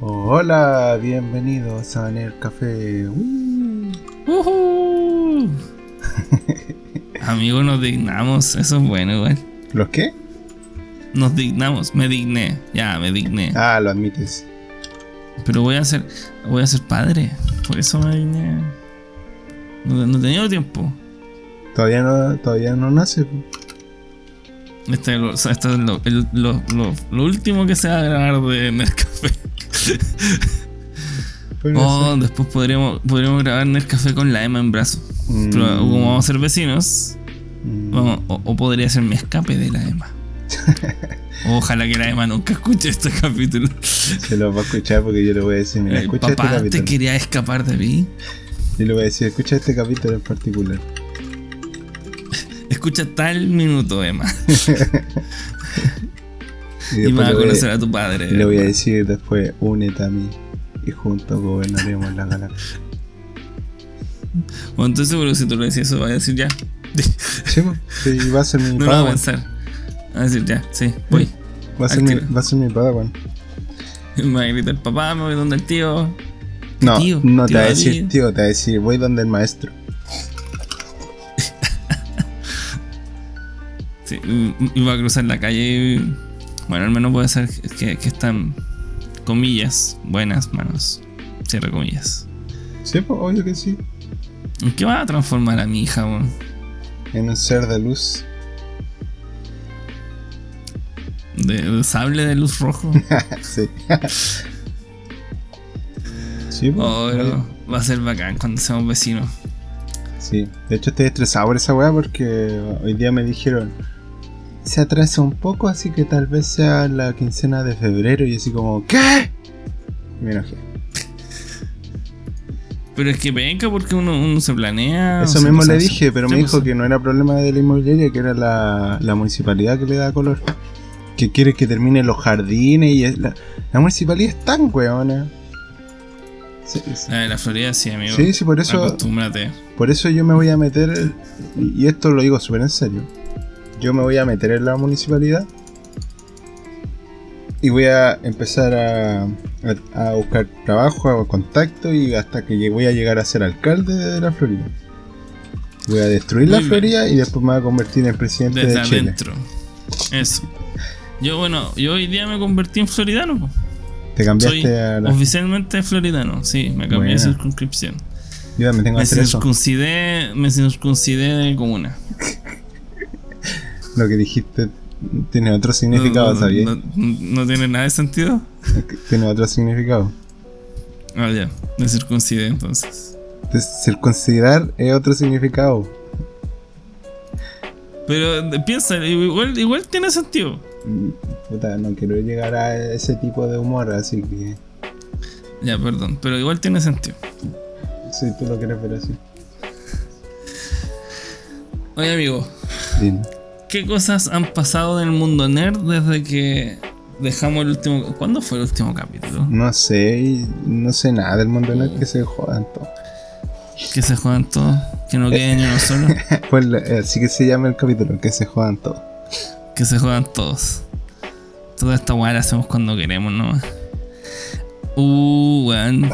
Hola, bienvenidos a Nerd Café. Uh. Amigo, nos dignamos, eso es bueno igual. ¿Los qué? Nos dignamos, me digné, ya, me digné. Ah, lo admites. Pero voy a ser, voy a ser padre, por eso me digné. No, no he tenido tiempo. Todavía no, todavía no nace. Este es, lo, esto es lo, el- lo- lo- lo último que se va a grabar de Nescafé. Bueno, Oh, después podríamos, podríamos grabar Nescafé con la Emma en brazo. Mm. Pero como vamos a ser vecinos, Mm. vamos- o, o podría ser mi escape de la Emma. Ojalá que la Emma nunca escuche este capítulo. Se lo va a escuchar porque yo le voy a decir, mira, Eh, escucha Papá, este te quería escapar de mí. Yo le voy a decir, escucha este capítulo en particular. Escucha tal minuto, Emma. Y Y, vas a le voy a- conocer a tu padre. le voy a decir después, únete a mí. Y juntos gobernaremos la galaxia. Bueno, entonces, pero si tú le decís eso, va a decir ya. Sí, po. Sí, va a ser mi No lo va a padawan. pensar. Va a decir ya, sí, voy. Va a ser mi, va a ser mi padawan. Me va a gritar, papá, me voy donde el tío. No, tío? no te va a decir tío, te va a decir, voy donde el maestro. Sí, y- y va a cruzar la calle y. Bueno, al menos puede ser que, que están comillas, buenas manos. Cierra comillas. Sí, pues, obvio que sí. ¿En qué va a transformar a mi hija, weón? En un ser de luz. De, de sable de luz rojo. sí. sí, pues, Oh, pero va a ser bacán cuando seamos vecinos. Sí. De hecho, estoy estresado por esa weá porque hoy día me dijeron. Se atrasa un poco, así que tal vez sea la quincena de febrero. Y así como, ¿qué? Me enojé. Pero es que venga porque uno, uno se planea. Eso mismo le dije, pero me dijo pasa- que no era problema de la inmobiliaria, que era la, la municipalidad que le da color. Que quiere que termine los jardines y es la, la municipalidad es tan weona. Sí, sí. La de la Florida sí, amigo. Sí, sí, por eso, Acostúmbrate. por eso yo me voy a meter, y y esto lo digo súper en serio, yo me voy a meter en la municipalidad y voy a empezar a, a, a buscar trabajo, a contacto y hasta que voy a llegar a ser alcalde de la Florida. Voy a destruir la Muy. Florida y después me voy a convertir en presidente Desde de Chile. adentro. Eso. Yo, bueno, yo hoy día me convertí en floridano. Te cambiaste Soy a la... oficialmente floridano. Sí, me cambié de circunscripción. Yo también tengo Me circuncidé, me circuncidé de comuna. Lo que dijiste tiene otro significado, no, ¿sabías? no, tiene nada de sentido. Tiene otro significado. Ah, ya. Me circuncidé entonces. Entonces, circuncidar es otro significado. Pero eh, piensa, igual, igual tiene sentido. Puta, no quiero llegar a ese tipo de humor, así que Ya, perdón. Pero igual tiene sentido. si tú lo quieres ver así. Oye, amigo. Dime. ¿Qué cosas han pasado en el mundo nerd desde que dejamos el último... ¿Cuándo fue el último capítulo? No sé, no sé nada del mundo el que se jodan todos. Que se juegan todos, que no quede ni uno solo, Pues eh, así que se llama el capítulo, que se jodan todos. que se juegan todos. Toda esta weá la hacemos cuando queremos nomás. Uh, weón. No,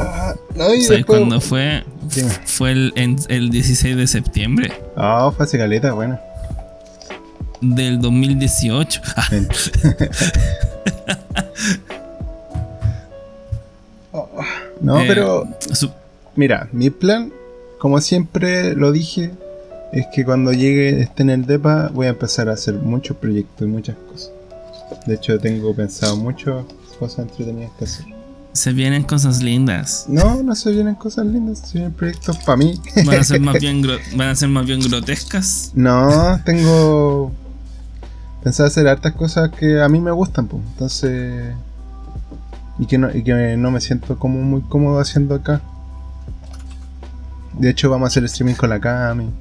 y ¿Sabes después- cuándo fue? Dime. Fue el, el 16 de septiembre Ah, fue hace caleta, bueno. Del 2018. Ah, Ven. Oh, no, eh, pero su- mira, mi plan, como siempre lo dije, es que cuando llegue esté en el DEPA voy a empezar a hacer muchos proyectos y muchas cosas. De hecho, tengo pensado muchas cosas entretenidas que hacer. se vienen cosas lindas. No, no se vienen cosas lindas, se vienen proyectos para mí. Van a ser más bien, gro- van a ser más bien grotescas. No, tengo pensado hacer hartas cosas que a mí me gustan, pues. Entonces. Y que, no, y que no me siento como muy cómodo haciendo acá. De hecho, vamos a hacer streaming con la Cami.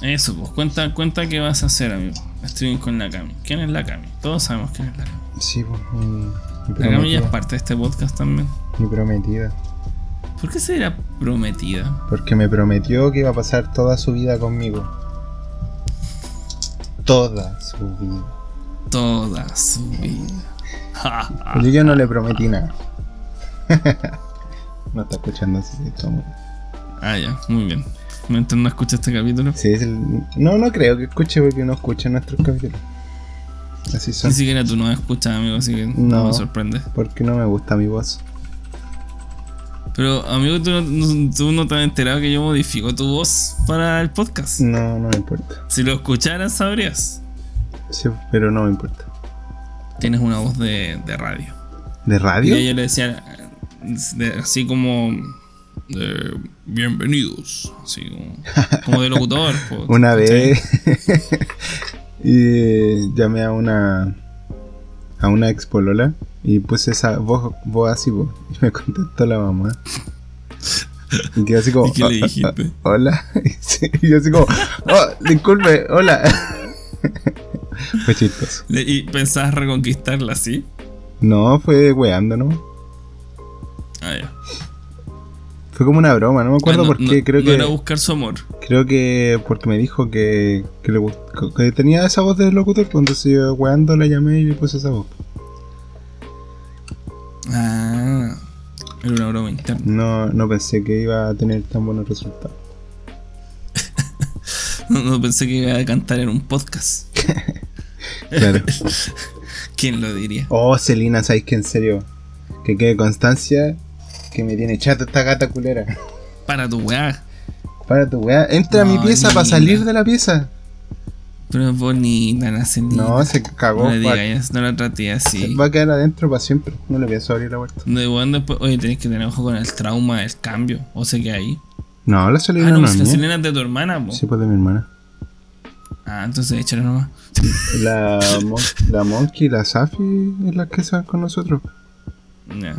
Eso, pues cuenta, cuenta qué vas a hacer, amigo. Streaming con la Cami. ¿Quién es la Cami? Todos sabemos quién es la Cami. Sí, pues. Mi, mi La Cami ya es parte de este podcast también. Mi prometida. ¿Por qué será prometida? Porque me prometió que iba a pasar toda su vida conmigo. Toda su vida. Toda su vida. Pero yo no le prometí nada. no está escuchando así que. Ah, ya, muy bien. Mientras no escucha este capítulo. Sí, es el... No, no creo que escuche porque no escucha nuestros capítulos. Así son. Ni siquiera tú no escuchas, amigo, así que no, No. me sorprende. Porque no me gusta mi voz. Pero, amigo, ¿tú no, tú no te has enterado que yo modifico tu voz para el podcast. No, no me importa. Si lo escucharas, sabrías. Sí, pero no me importa. Tienes una voz de, de radio. ¿De Y radio? ella le decía, eh, de- así como, de, bienvenidos, así como, como de locutor. po, Una vez y llamé a una a una ex polola y puse esa voz, voz así po, y me contestó la mamá. Y quedé así como ¿Y qué le "Ah, ah, dijiste? hola. Y, yo así como, oh, disculpe, hola. Fue chistoso. ¿Y pensabas reconquistarla así? No, fue weando, ¿no? Ah, ya. Fue como una broma, no me acuerdo Ah, no, por qué, no- creo no que era buscar su amor. creo que porque me dijo que, que, le que tenía esa voz de locutor, pues entonces yo weando la llamé y le puse esa voz. Ah, era una broma interna. No, no pensé que iba a tener tan buenos resultados. No, no pensé que iba a cantar en un podcast. Claro. ¿Quién lo diría? Oh, Celina, ¿sabes que en serio? Que quede constancia que me tiene chato esta gata culera. Para tu weá. Para tu weá. Entra a mi pieza para salir de la pieza. Pero es bonita, la Celina. No, se cagó. No le digas, no la traté así. va a quedar adentro para siempre. No le pienso abrir la puerta. De bueno, después, oye, tenés que tener ojo con el trauma del cambio. O sé que ahí. No, la Celina Ah, no, no, es la. Selena es de tu hermana, po. Sí, pues de mi hermana. Ah, entonces échale nomás. La, Mon- la Monkey y la Safi es la que se van con nosotros. Ya.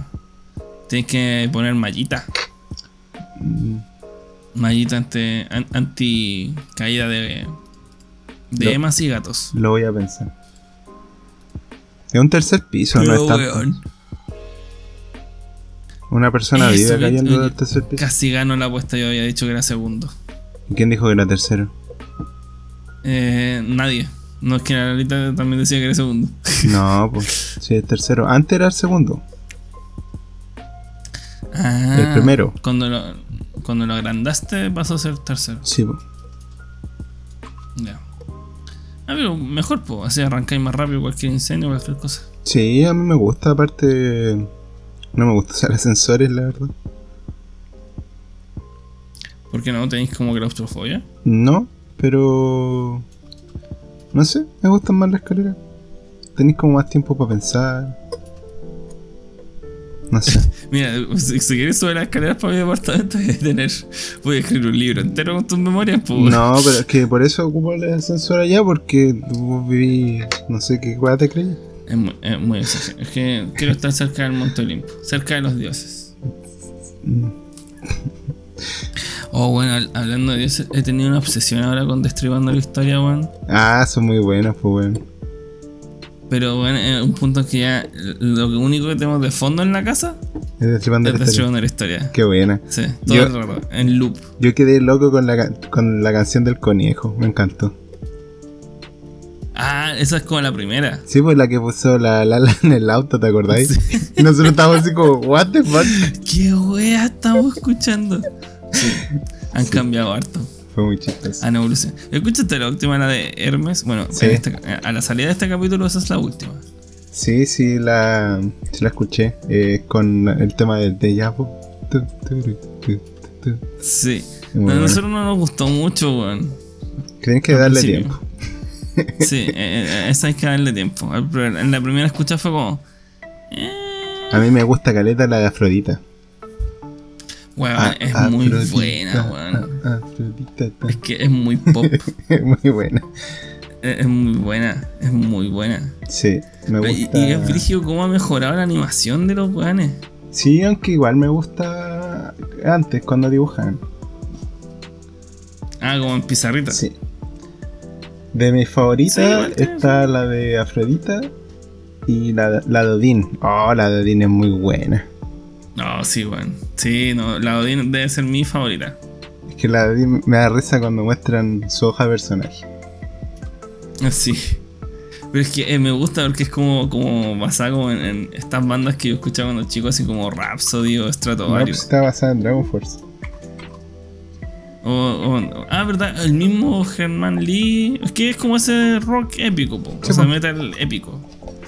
Tienes que poner mallita. Mm, Mallita ante, an- anti caída de, de emas y gatos. Lo voy a pensar. Es un tercer piso, no Pero, es tanto. weón, Una persona Eso, vive cayendo oye, del tercer piso. Casi ganó la apuesta, yo había dicho que era segundo. ¿Y ¿Quién dijo que era tercero? Eh, nadie. No es que la Lalita también decía que era segundo. No, pues sí, es tercero. Antes era el segundo. Ah, El primero. Cuando lo, cuando lo agrandaste pasó a ser tercero. Sí, pues. Ya. Ah, pero mejor, pues. Así arrancáis más rápido cualquier incendio, cualquier cosa. Sí, a mí me gusta, aparte. No me gusta usar ascensores, la verdad. ¿Por qué no? ¿Tenéis como claustrofobia? No, pero. No sé, me gustan más las escaleras. Tenéis como más tiempo para pensar. No sé. Mira, si, quieres subir las escaleras para mi departamento, voy a tener. Voy a escribir un libro entero con tus memorias, pues. No, pero es que por eso ocupo el ascensor allá, porque tú viví. No sé qué weá te creí. Es muy, es muy exagerado. Es que quiero estar cerca del Monte Olimpo, cerca de los dioses. Mm. Oh, bueno, hablando de dioses, he tenido una obsesión ahora con Destribando la Historia, weón. Ah, son muy buenos, pues bueno. Pero bueno, es un punto que ya lo único que tenemos de fondo en la casa Es destripando es la historia. La Historia. Qué buena. Sí, todo Yo- el rato, en loop. Yo quedé loco con la, con la canción del conejo, me encantó. Ah, esa es como la primera. Sí, pues la que puso la Lala en el auto, ¿te acordáis? Y nosotros estábamos así como, ¿What the fuck? ¿Qué wea estamos escuchando? Sí, han cambiado harto. Fue muy chistoso. Han evolucionado. ¿Escuchaste la última, la de Hermes? Bueno, Sí. este- a la salida de este capítulo esa es la última. Sí, sí, la, sí la escuché. eh, con el tema del de tu. Sí. A nosotros no nos gustó mucho, weón. Tienes que al darle principio. tiempo. Sí, eh, eh, esa hay que darle tiempo. En la primera escucha fue como. Eh, A mí me gusta Caleta la de Afrodita. Weón, Ah, es Afrodita, muy buena, weón. ah, Afrodita. ta. Es que es muy pop. Es muy buena. es, es muy buena. Es muy buena. Sí, me Y, gusta. y es brígido cómo ha mejorado la animación de los weones. Sí, aunque igual me gusta antes cuando dibujan. Ah, como en pizarrita. Sí. De mis favoritas está la de Afrodita y la, la de Odín. Oh, la de Odín es muy buena. No, sí, weón. Sí, no, la Odin debe ser mi favorita. Es que la de Odín me da risa cuando muestran su hoja de personaje. Sí. Pero es que eh, me gusta porque es como, como basado como en, en estas bandas que yo escuchaba cuando chico, así como Rhapsody o Stratovarius. está basada en Dragon Force. O, o- ah, verdad, el mismo Herman Lee. Es que es como ese rock épico, po. O sea, metal épico.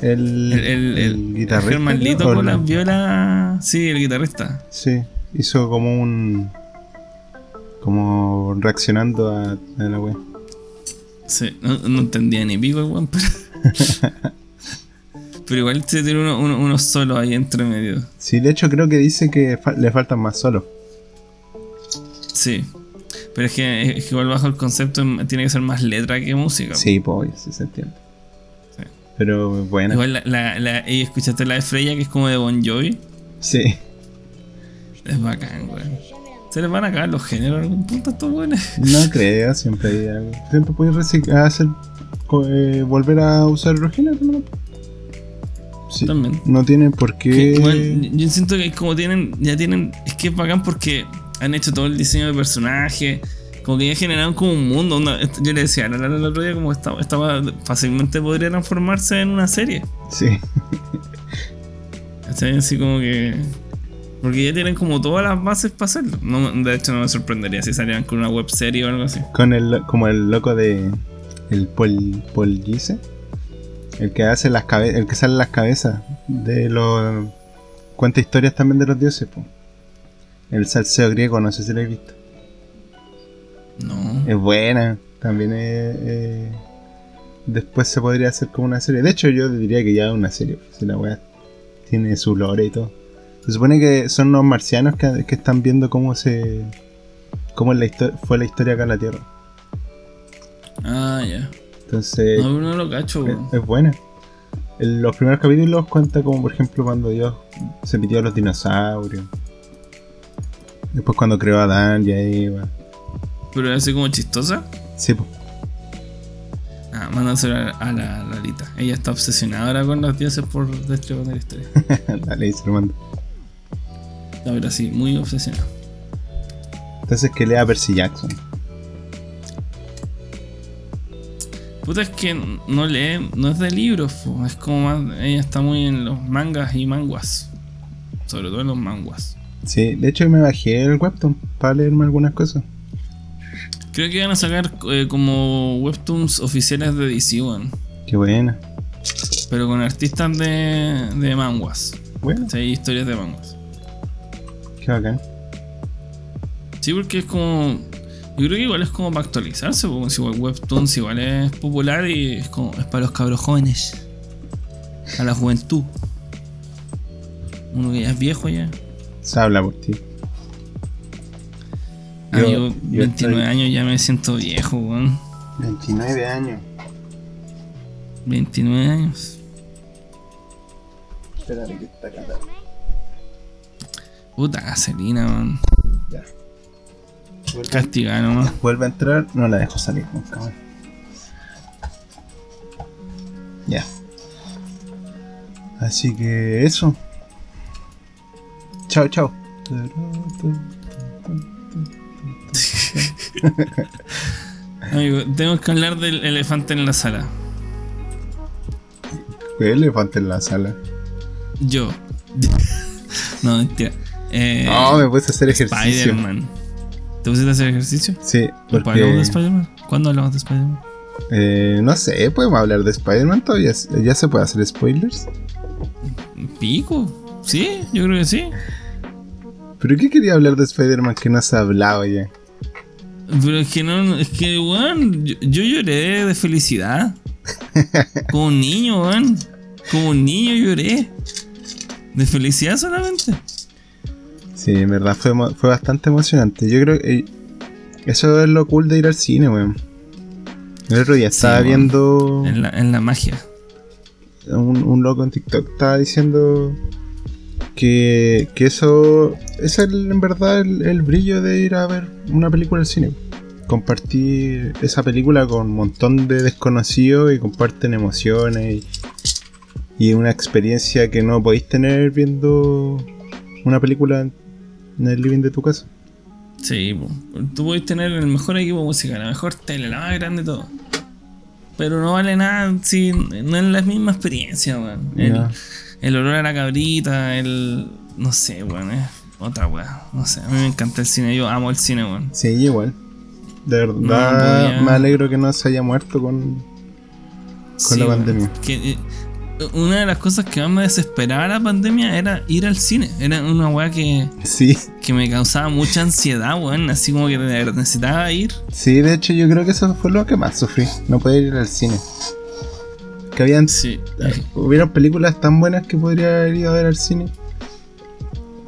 El, El, el, el, guitarrista. Herman Lee ¿o tocó no? las violas. Sí, el guitarrista. Sí, hizo como un. Como reaccionando a, a la wea. Sí, no, no entendía ni pico el weón, pero. pero igual se tiene uno, uno, unos solos ahí entre medio. Sí, de hecho creo que dice que fa- le faltan más solos. Sí. Pero es que, es que igual bajo el concepto tiene que ser más letra que música. Sí, pues, sí se entiende. Pero bueno. Igual la, la, la- y escuchaste la de Freya que es como de Bon Jovi. Sí. Es bacán, weón. Se les van a acabar los géneros en algún punto estos weones. No creo, siempre hay algo. Siempre puedes reciclar, hacer, eh, volver a usar los géneros, ¿no? Sí. También. No tienen por qué. Que, bueno, yo siento que como tienen, ya tienen, es que es bacán porque han hecho todo el diseño de personaje, como que ya generaron como un mundo. yo le decía a la Lara el otro día como estaba, estaba fácilmente podría transformarse en una serie. Sí. ¿cachai? Así como que. Porque ya tienen como todas las bases para hacerlo. No, de hecho, no me sorprendería si salieran con una web serie o algo así. Con el, como el loco de. El Paul, Paul Giese. El que hace las cabezas. El que sale las cabezas. De los. Cuenta historias también de los dioses, po. El salseo griego, no sé si lo habéis visto. No. Es buena. También es. eh, después se podría hacer como una serie. De hecho, yo diría que ya es una serie. Si la weá tiene su lore y todo. Se supone que son unos marcianos que, que están viendo cómo se. cómo es la fue la historia acá en la Tierra. Ah, ya. Entonces. No, no lo cacho, es, es buena. En los primeros capítulos cuenta como, por ejemplo, cuando Dios se pidió a los dinosaurios. Después cuando creó a Adán y a Eva. Pero así como chistosa. Sí, pues. Ah, mándaselo a, a la Lalita. Ella está obsesionada ahora con los dioses por destripar la historia. Dale, ahí se lo mando. La verdad, sí, muy obsesionada. Entonces que lea Percy Jackson. Puta, es que no lee, no es de libros, po, es como más. Ella está muy en los mangas y manguas. Sobre todo en los manguas. Sí, de hecho me bajé el webtoon para leerme algunas cosas. Creo que van a sacar eh, como webtoons oficiales de DC, weón. Qué buena. Pero con artistas de, de manguas. Bueno, hay historias de manguas. qué bacán. Sí, porque es como. Yo creo que igual es como para actualizarse, porque si igual Webtoons igual es popular y es como. es para los cabros jóvenes. A la juventud. Uno que ya es viejo ya. Se habla por ti. Ah, Yo- yo, yo 29 estoy- años ya me siento viejo, weón. 29 años. 29 años. Espérate que está acá. Puta gasolina, weón. Ya. Castigada nomás. vuelve a entrar, no la dejo salir nunca más. Ya. Así que eso. Chao, chao. Amigo, tengo que hablar del elefante en la sala. ¿Qué elefante en la sala? Yo. no, mentira. Eh, No, me puse a hacer ejercicio. Spider-Man. ¿Te pusiste a hacer ejercicio? Sí, ¿Hablamos de porque. Spider-Man? ¿Cuándo hablamos de Spider-Man? Eh, no sé, podemos hablar de Spider-Man todavía. ¿Ya se puede hacer spoilers? ¿Pico? Sí, yo creo que sí. ¿Pero qué quería hablar de Spider-Man que no se ha hablado ya? Pero es que no, es que, weón, yo, yo lloré de felicidad. Como un niño, weón. Como un niño lloré. De felicidad solamente. Sí, en verdad fue, fue bastante emocionante. Yo creo que eh, eso es lo cool de ir al cine, weón. El otro día estaba viendo En la, en la magia. un, un loco en TikTok, estaba diciendo que, que eso es el, en verdad el, el brillo de ir a ver una película al cine. Compartir esa película con un montón de desconocidos y comparten emociones y, y una experiencia que no podéis tener viendo una película en el living de tu casa. Sí, tú puedes tener el mejor equipo musical, la mejor tele, la más grande de todo. pero no vale nada si no es la misma experiencia, weón. El, olor a la cabrita, el. No sé, weón, es otra weá. No sé, a mí me encanta el cine, yo amo el cine, weón. Sí, igual. De verdad, me alegro que no se haya muerto con. Con la pandemia. Que, eh, una de las cosas que más me desesperaba la pandemia era ir al cine. Era una weá que, Sí, que me causaba mucha ansiedad, weón. Así como que necesitaba ir. sí, de hecho, yo creo que eso fue lo que más sufrí. No poder ir al cine. Que habían. Sí. Hubieron películas tan buenas que podría haber ido a ver al cine.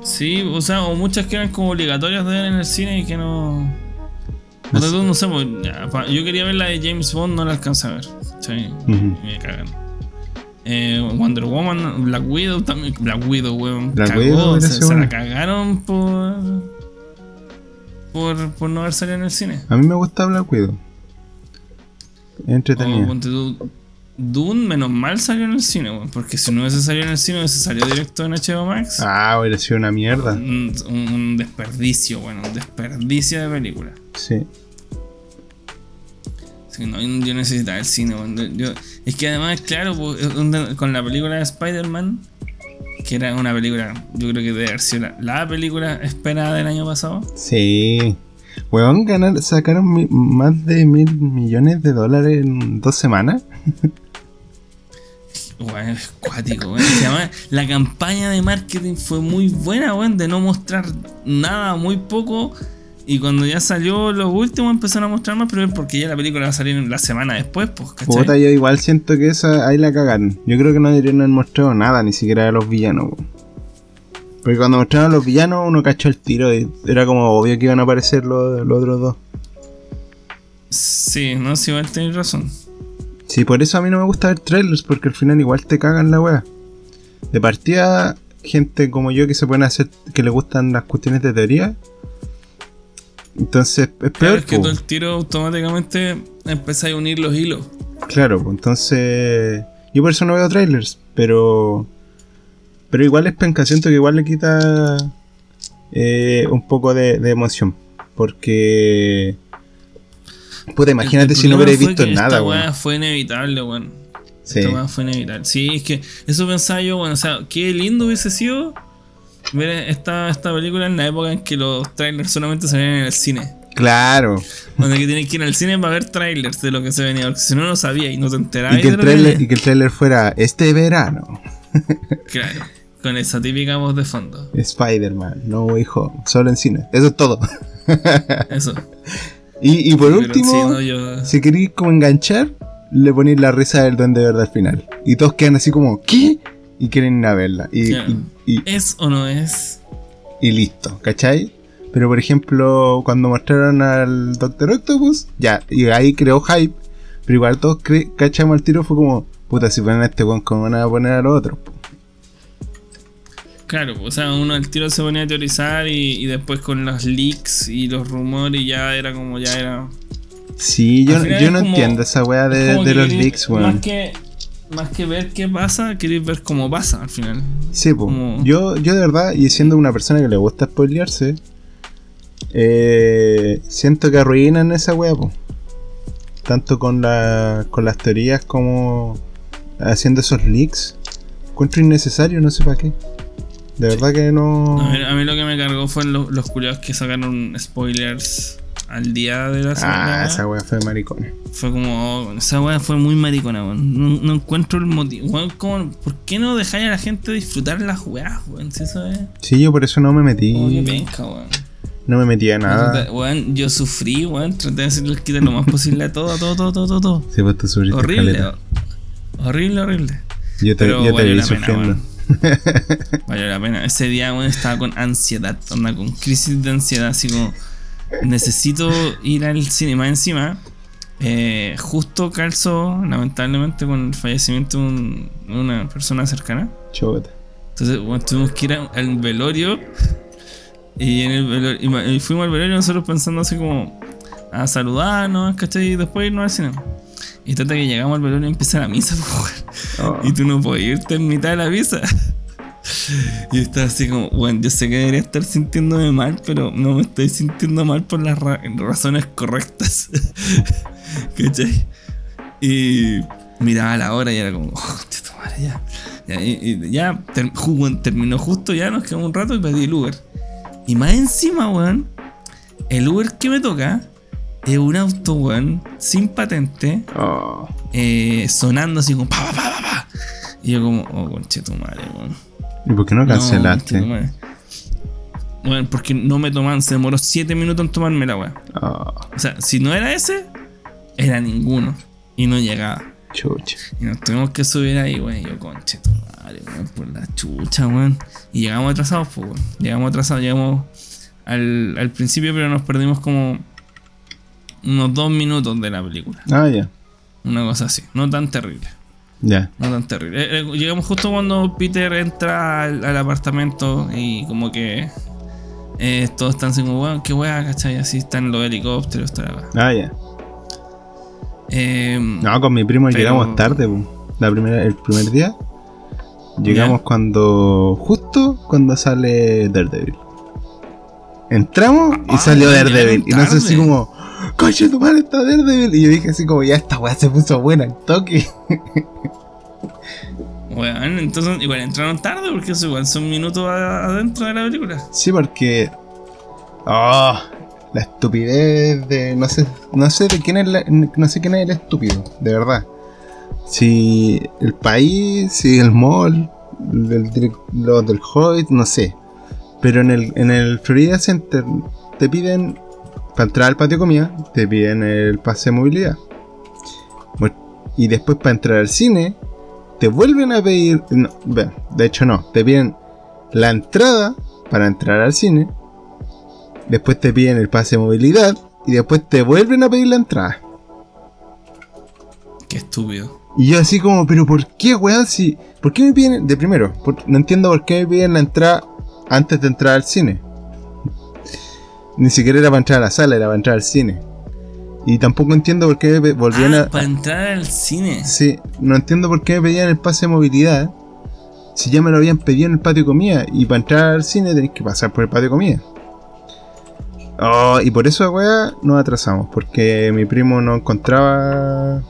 Sí, o sea, o muchas que eran como obligatorias de ver en el cine y que no. No, sé, no sé, pues, yo quería ver la de James Bond, no la alcancé a ver. Ujú. Me cagan. Eh, Wonder Woman, Black Widow también. Black Widow, weón. Black cagó, Widow se, la cagaron por, por. por no haber salido en el cine. A mí me gusta Black Widow. Entretenida. tú, Dune, menos mal salió en el cine, weón. Porque si no hubiese salido en el cine, hubiese salido directo en HBO Max. Ah, hubiera sido una mierda. Un, desperdicio, bueno, un desperdicio de película. Sí. Sí, no, yo necesitaba el cine. yo- es que además, claro, pues, con la película de Spider-Man, que era una película, yo creo que debe haber sido la, la película esperada del año pasado. Sí. Weón, ganar, sacaron mi- más de mil millones de dólares en dos semanas. Bueno, es cuático, la campaña de marketing fue muy buena, weón, de no mostrar nada, muy poco. Y cuando ya salió lo último empezaron a mostrar más, pero es porque ya la película va a salir la semana después, pues. Puta, yo igual siento que esa ahí la cagaron. Yo creo que no deberían haber mostrado nada, ni siquiera de los villanos. Porque cuando mostraron a los villanos, uno cachó el tiro y era como obvio que iban a aparecer los, los otros dos. Sí, no, sí, igual tenés razón. Sí, por eso a mí no me gusta ver trailers, porque al final igual te cagan la wea. De partida, gente como yo que se pueden hacer, que le gustan las cuestiones de teoría. Entonces, es Claro, peor. es que todo el tiro automáticamente empezáis a unir los hilos. Claro, pues entonces. Yo por eso no veo trailers, pero. Pero igual es penca, siento que igual le quita eh, un poco de, de emoción. Porque. Puta, imagínate si no fue visto nada, Esta weón. fue inevitable, weón. Sí. Esta weá fue inevitable. Sí, es que eso pensaba yo, bueno, o sea, qué lindo hubiese sido ver esta, esta película en la época en que los trailers solamente salían en el cine. Claro. Donde que tienes que ir al cine para ver trailers de lo que se venía, porque si no, no sabía y no te enterabas. Y que, el trailer, y que el trailer fuera este verano. Claro, con esa típica voz de fondo. Spider-Man, No Way Home, solo en cine. Eso es todo. Eso. Y, y por último, sí, no, yo- si queréis como enganchar, le ponéis la risa del duende verde al final. Y todos quedan así como, ¿qué? Y quieren ir a verla. Y, Claro. y- y- ¿Es o no es? y listo, ¿cachai? Pero por ejemplo, cuando mostraron al Doctor Octopus, ya, y ahí creó hype. Pero igual todos cachamos al tiro, fue como, puta, si ponen a este weón, ¿cómo van a poner a los otros? po?". Claro, o sea, uno al tiro se ponía a teorizar y, y después con los leaks y los rumores ya era como ya era. Sí, yo, no como- entiendo esa weá de, los queréis- leaks, Más weón. que, más que ver qué pasa, queréis ver cómo pasa al final. Sí, como- Yo, yo de verdad, y siendo una persona que le gusta spoilearse, eh, siento que arruinan esa wea, po. Tanto con, la, con las teorías como haciendo esos leaks. Encuentro innecesario, no sé para qué. De verdad que no. A, mí, a mí lo que me cargó fue lo- los culiados que sacaron spoilers al día de la Ah, semana. esa wea fue maricona. Fue como, oh, esa weá fue muy maricona, weón. No, no encuentro el motivo. Weón, ¿cómo- ¿por qué no dejáis a la gente disfrutar las weas, weón? Si eso es. Sí, yo por eso no me metí. Como que penca, weón. No me metí a nada. Weón, yo sufrí, weón. Traté de hacerle el quite lo más posible a todo, a todo, todo, todo, todo. todo. Sí, pues tú sufriste Horrible, horrible, horrible. Yo te, Pero yo te vi pena, sufriendo. Valió la pena. Ese día, weón, estaba con ansiedad, onda, con crisis de ansiedad, así como necesito ir al cine. Más encima, eh, justo calzo, lamentablemente, con el fallecimiento de un- de una persona cercana. Chota. Entonces, bueno, tuvimos que ir a- al velorio. Y, en el velorio, y fuimos al velorio nosotros pensando así como a saludarnos, ¿cachai? Y después irnos al cine. Y trata que llegamos al velorio y empieza la misa. Oh. Y tú no podías irte en mitad de la misa. Y estás así como, bueno, yo sé que debería estar sintiéndome mal, pero no me estoy sintiendo mal por las ra- razones correctas. ¿Cachai? Y miraba la hora y era como, oh, madre, ya. Ya, y- y ya ter- terminó justo, ya nos quedamos un rato y pedí el Uber. Y más encima, weón, el Uber que me toca es un auto, weón, sin patente, Oh, eh, sonando así como pa, pa, pa, pa, pa. Y yo como, oh, conche tu madre, weón. ¿Y por qué no No, cancelaste? madre. Bueno, porque no me toman, se demoró 7 minutos en tomarme la weá. Oh, O sea, si no era ese, era ninguno. Y no llegaba. chucha. Y nos tuvimos que subir ahí, weón. Y yo, conche tu madre, weón, por la chucha, weón. Y llegamos atrasados, pues, weón. Llegamos atrasados, llegamos al, al principio, pero nos perdimos como unos dos minutos de la película. Ah, ya. Una cosa así. No tan terrible. Ya. No tan terrible. Eh, eh, llegamos justo cuando Peter entra al, al apartamento y como que eh, todos están así como, weón, qué weá, ¿cachai? Así están los helicópteros, está la weá. Ah, ya. Eh, No, con mi primo Pero- llegamos tarde. La primera, el primer día. Llegamos cuando. justo cuando sale Daredevil. Entramos y Ah, salió Daredevil. Y no sé tarde. como. Coche, tu madre está Daredevil. Y yo dije así como, ya esta weá se puso buena al toque. Weón, entonces igual entraron tarde porque eso igual son minutos adentro de la película. Sí, porque. Oh, la estupidez de. No sé, no sé de quién es la- no sé quién es el estúpido, de verdad. Si el país, si el mall, el los del Hobbit, no sé. Pero en el, en el Florida Center te piden, para entrar al patio de comida, te piden el pase de movilidad. Y después para entrar al cine, te vuelven a pedir, no, de hecho no, te piden la entrada para entrar al cine, después te piden el pase de movilidad y después te vuelven a pedir la entrada. Qué estúpido. Y yo así como, pero ¿por qué, weón? Si, ¿Por qué me piden, de primero, por- no entiendo por qué me piden la entrada antes de entrar al cine. Ni siquiera era para entrar a la sala, era para entrar al cine. Y tampoco entiendo por qué me volvían Ah, a... para entrar al cine. Sí, no entiendo por qué me pedían el pase de movilidad. Si ya me lo habían pedido en el patio de comida. Y para entrar al cine tenéis que pasar por el patio de comida. Oh, y por eso, weá, nos atrasamos. Porque mi primo no encontraba.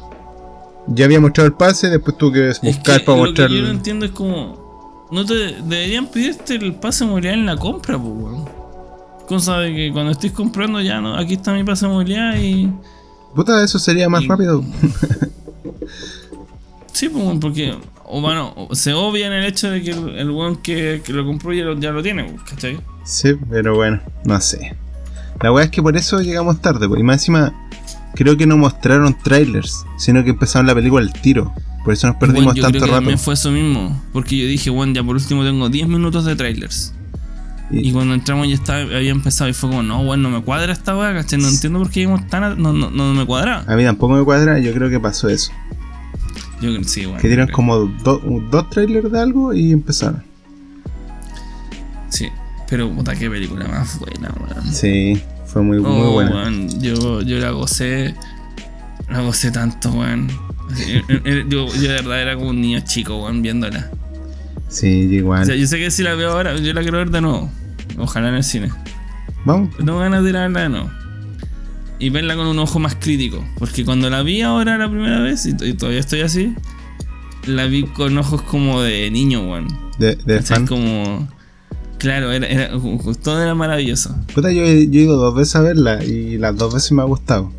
Ya había mostrado el pase, después tuve que Es buscar que para lo mostrar. que yo no entiendo es como. No te deberían pedirte el pase de movilidad en la compra, pues, weón. Cosa de que cuando estés comprando ya no, aquí está mi pase de movilidad y. Puta, eso sería más Y- rápido. Sí, pues, porque. O bueno, se obvia en el hecho de que el, el weón que, que lo compró ya lo, ya lo tiene, pues, ¿cachai? Sí, pero bueno, no sé. La weá es que por eso llegamos tarde, pues. Y más encima, creo que no mostraron trailers, sino que empezaron la película al tiro. Por eso nos perdimos Weón, yo tanto creo que rato. también fue eso mismo. Porque yo dije, bueno, ya por último tengo 10 minutos de trailers. Y- Y cuando entramos ya estaba, había empezado y fue como, no, bueno, no me cuadra esta weá, ¿cachai? No entiendo por qué íbamos tan. a- no, no, no me cuadra. A mí tampoco me cuadra, yo creo que pasó eso. Yo creo que sí, bueno. Que dieron creo. como do- dos trailers de algo y empezaron. Sí, pero puta, qué película más buena, weón. Sí, fue muy, muy Oh, buena. yo, yo la gocé. La gocé tanto, weón. Así, eh, eh, Yo, yo de verdad era como un niño chico, weón, viéndola. Sí, igual. O sea, yo sé que si la veo ahora, yo la quiero ver de nuevo. Ojalá en el cine. Vamos. Tengo ganas de ir a verla de nuevo. Y verla con un ojo más crítico. Porque cuando la vi ahora la primera vez, y, y todavía estoy así, la vi con ojos como de niño, weón. De, de ¿Cachai? fan. Como. Claro, era, era- todo era maravilloso. Puta, yo, he- yo he ido dos veces a verla y las dos veces me ha gustado.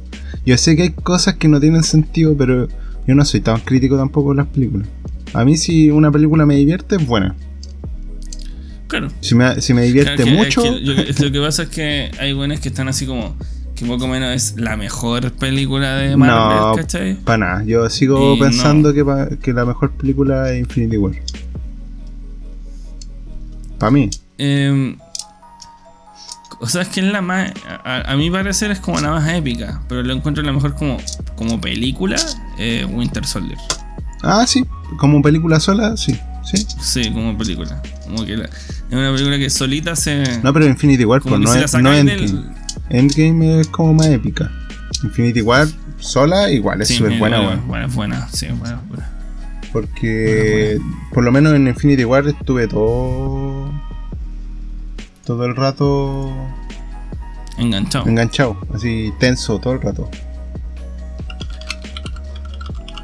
Yo sé que hay cosas que no tienen sentido, pero yo no soy tan crítico tampoco con las películas. A mí si una película me divierte, es buena. Claro. Si me, si me divierte Claro que- mucho, es que yo- es- lo que pasa es que hay buenos que están así como. Que poco menos es la mejor película de Marvel, no, ¿cachai? para nada. Yo sigo Y pensando que, pa- que la mejor película es Infinity War. Para mí. Eh, o sea, es que es la más. A, a mi parecer es como la más épica. Pero lo encuentro la mejor como, como película. eh, Winter Soldier. Ah, sí. Como película sola, sí. Sí. Sí, como película. Como que la- es una película que solita se. No, pero Infinity War, pues no es, no Endgame. del. Endgame es como más épica. Infinity War sola igual es Sí, súper buena, buena, buena, buena, sí, buena, buena. Porque por lo menos en Infinity War estuve todo. Todo el rato Enganchado. enganchado, así tenso todo el rato.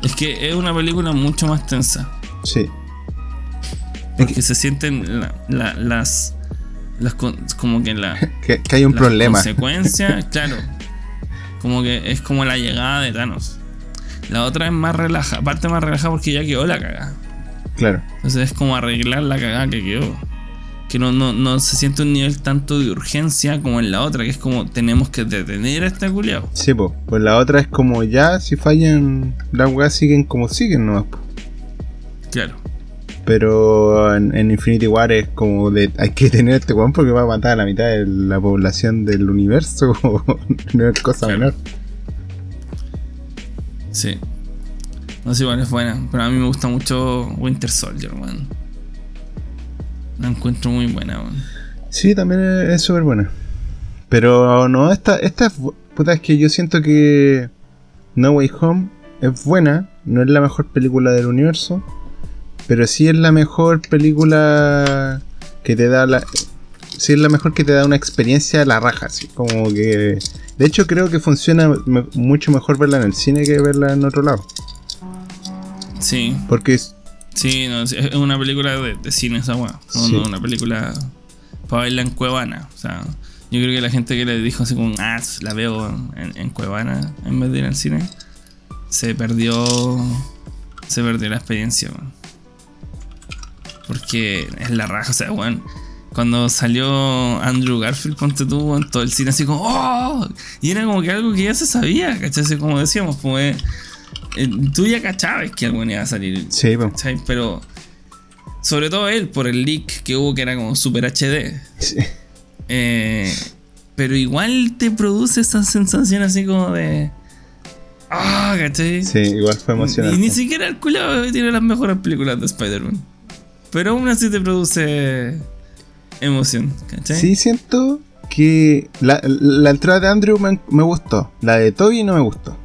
Es que es una película mucho más tensa. Sí. Porque se sienten la- la- las, las. Como que la. Que, que hay un las problema. consecuencias, claro. Como que es como la llegada de Thanos. La otra es más relajada. Aparte, más relajada porque ya quedó la cagada. Claro. Entonces es como arreglar la cagada que quedó. Que no, no, no se siente un nivel tanto de urgencia como en la otra, que es como tenemos que detener a este culiao. Sí, po. Pues la otra es como ya, si fallan, las weas siguen como siguen nomás, po. Claro. Pero en, en Infinity War es como de hay que tener este weón porque va a matar a la mitad de la población del universo. no es cosa menor. Sí. No sé, igual es buena. Pero a mí me gusta mucho Winter Soldier, man. La encuentro muy buena, man. Sí, también es súper buena. Pero no, esta, esta Puta, es que yo siento que No Way Home es buena. No es la mejor película del universo. Pero sí es la mejor película que te da la. Sí es la mejor que te da una experiencia a la raja, así como que. De hecho, creo que funciona me- mucho mejor verla en el cine que verla en otro lado. Sí, Porque es- sí, no, es una película de, de cine esa weá. No, Sí. no una película para verla en Cuevana. O sea, yo creo que la gente que le dijo así como, ah, la veo en, en Cuevana en vez de ir al cine, se perdió. Se perdió la experiencia, weón. Porque es la raja, o sea, weón. Cuando salió Andrew Garfield, ponte tú, weón, todo el cine así como, ¡oh! Y era como que algo que ya se sabía, ¿cachai? Así como decíamos, pues, eh, tú ya cachabas que algo iba a salir, sí. ¿cachai? Pero, sobre todo él, por el leak que hubo que era como super HD. Sí. Eh, pero igual te produce esa sensación así como de. ¡Ah! ¿cachai? Sí, igual fue Y emocionante. ni siquiera el culo tiene las mejores películas de Spider-Man. Pero aún así te produce emoción, ¿cachai? Sí, siento que la, la entrada de Andrew me, me gustó. La de Toby no me gustó.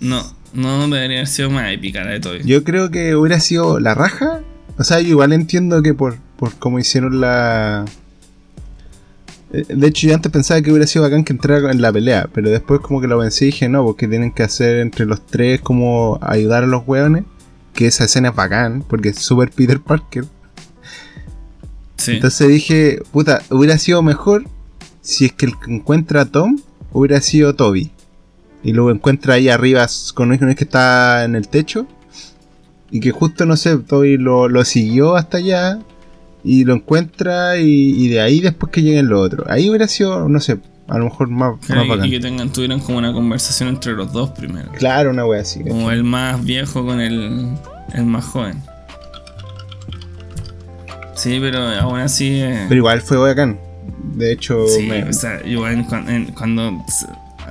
No, no debería haber sido más épica la de Toby. Yo creo que hubiera sido la raja. O sea, yo igual entiendo que por, por cómo hicieron la. Eh, De hecho, yo antes pensaba que hubiera sido bacán que entrara en la pelea. Pero después, como que lo pensé y dije, no, porque tienen que hacer entre los tres, como ayudar a los hueones. Que esa escena es bacán, porque es súper Peter Parker. sí. Entonces dije, puta, hubiera sido mejor si es que el que encuentra a Tom hubiera sido Toby. Y luego encuentra ahí arriba con uno que está en el techo. Y que justo, no sé, Toby lo, lo siguió hasta allá. Y lo encuentra y, y de ahí después que lleguen los otros. Ahí hubiera sido, no sé, a lo mejor más, Claro, más y- bacán. y que tengan, tuvieran como una conversación entre los dos primero. Claro, una wea así. Como el más viejo con el, el más joven. Sí, pero aún así. eh, Pero igual fue bacán. De hecho, sí, me- o sea, igual en- cuando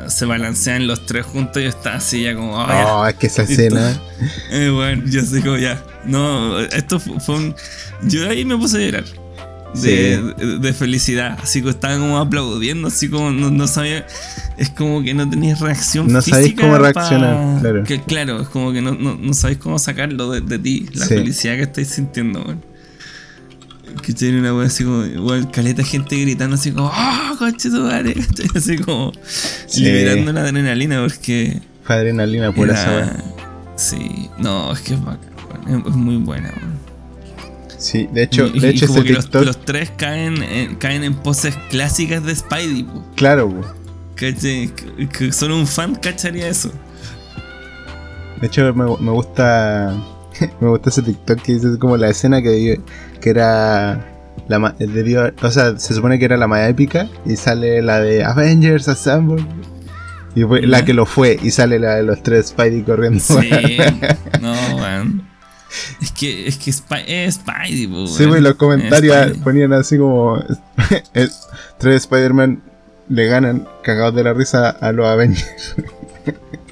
se, balancean los tres juntos, yo estaba así ya como. "Oh, ya". Oh, es que esa escena. Eh, bueno, yo como ya. No, esto fu- fue un. Yo ahí me puse a llorar. De, Sí. de- de felicidad. Así que estaba como aplaudiendo, así como no, no sabía. Es como que no tenías reacción. No sabéis cómo pa- reaccionar, claro. Que, claro, es como que no, no, no sabéis cómo sacarlo de, de ti, la Sí. felicidad que estáis sintiendo, weón. Que tiene una wea así como, igual, caleta gente gritando así como, ¡Oh, coche tu madre! Así como, Sí. liberando la adrenalina porque. Adrenalina por esa. Sí, no, es que es bacán, es, muy buena, weón. Sí, de hecho, Y- de y hecho como que TikTok. los tres caen en, caen en poses clásicas de Spidey, po, Claro, po. Que, solo un fan cacharía eso. De hecho, me, me gusta. me gusta ese TikTok que dice como la escena que, que era. La debió- o sea, se supone que era la más épica. Y sale la de Avengers Assemble. Y fue la que lo fue. Y sale la de los tres Spidey corriendo. Sí, no, weón. Es que, es que Spy- es Spidey, po, Sí, pues los comentarios ponían así como. es- tres Spider-Man le ganan cagados de la risa a los Avengers.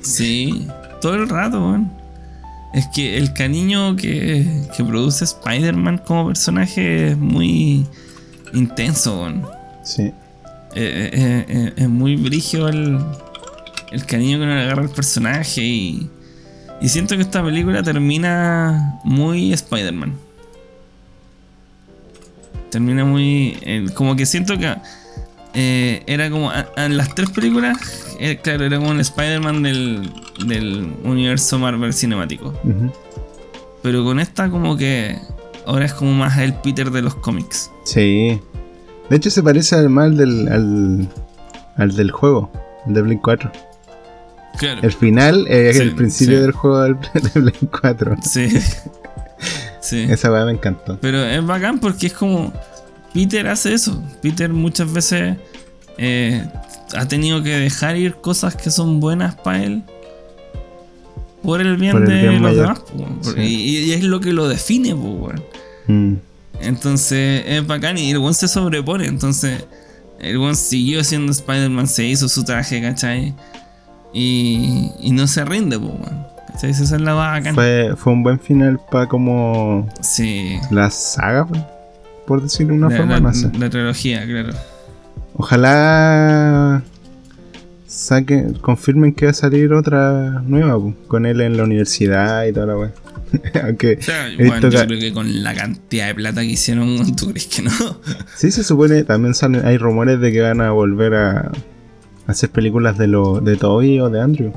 Sí, todo el rato, weón. Es que el cariño que, que produce Spider-Man como personaje es muy intenso, weón. Sí. Eh, eh, eh, es muy brígido el, el cariño que uno le agarra al personaje y, y siento que esta película termina muy Spider-Man. Termina muy... eh, como que siento que eh, era como... En las tres películas, eh, claro, era como el Spider-Man del, del universo Marvel cinemático. Pero con esta como que ahora es como más el Peter de los cómics. Sí. De hecho se parece al mal del, al, al del juego, el de Blink 4. Claro. El final es Sí, el principio sí. del juego del, de Blink 4. Sí. sí. Esa weá me encantó. Pero es bacán porque es como. Peter hace eso. Peter muchas veces eh, ha tenido que dejar ir cosas que son buenas para él. Por el bien Por el de los demás. Sí. Y, y es lo que lo define. Mm. Entonces es bacán y el one se sobrepone. Entonces el one siguió siendo Spider-Man, se hizo su traje, ¿cachai? Y, y no se rinde, po, weón. ¿Cachai? Esa es la bacán. Fue, fue un buen final para como Sí. la saga, pues, por decirlo de una La, forma. la- no sé. la trilogía, claro. Ojalá saque, confirmen que va a salir otra nueva, pues, con él en la universidad y toda la weá. Aunque O sea, bueno, yo creo que con la cantidad de plata que hicieron, ¿tú crees que no? sí se supone, también salen, hay rumores de que van a volver a hacer películas de lo, de Toby o de Andrew.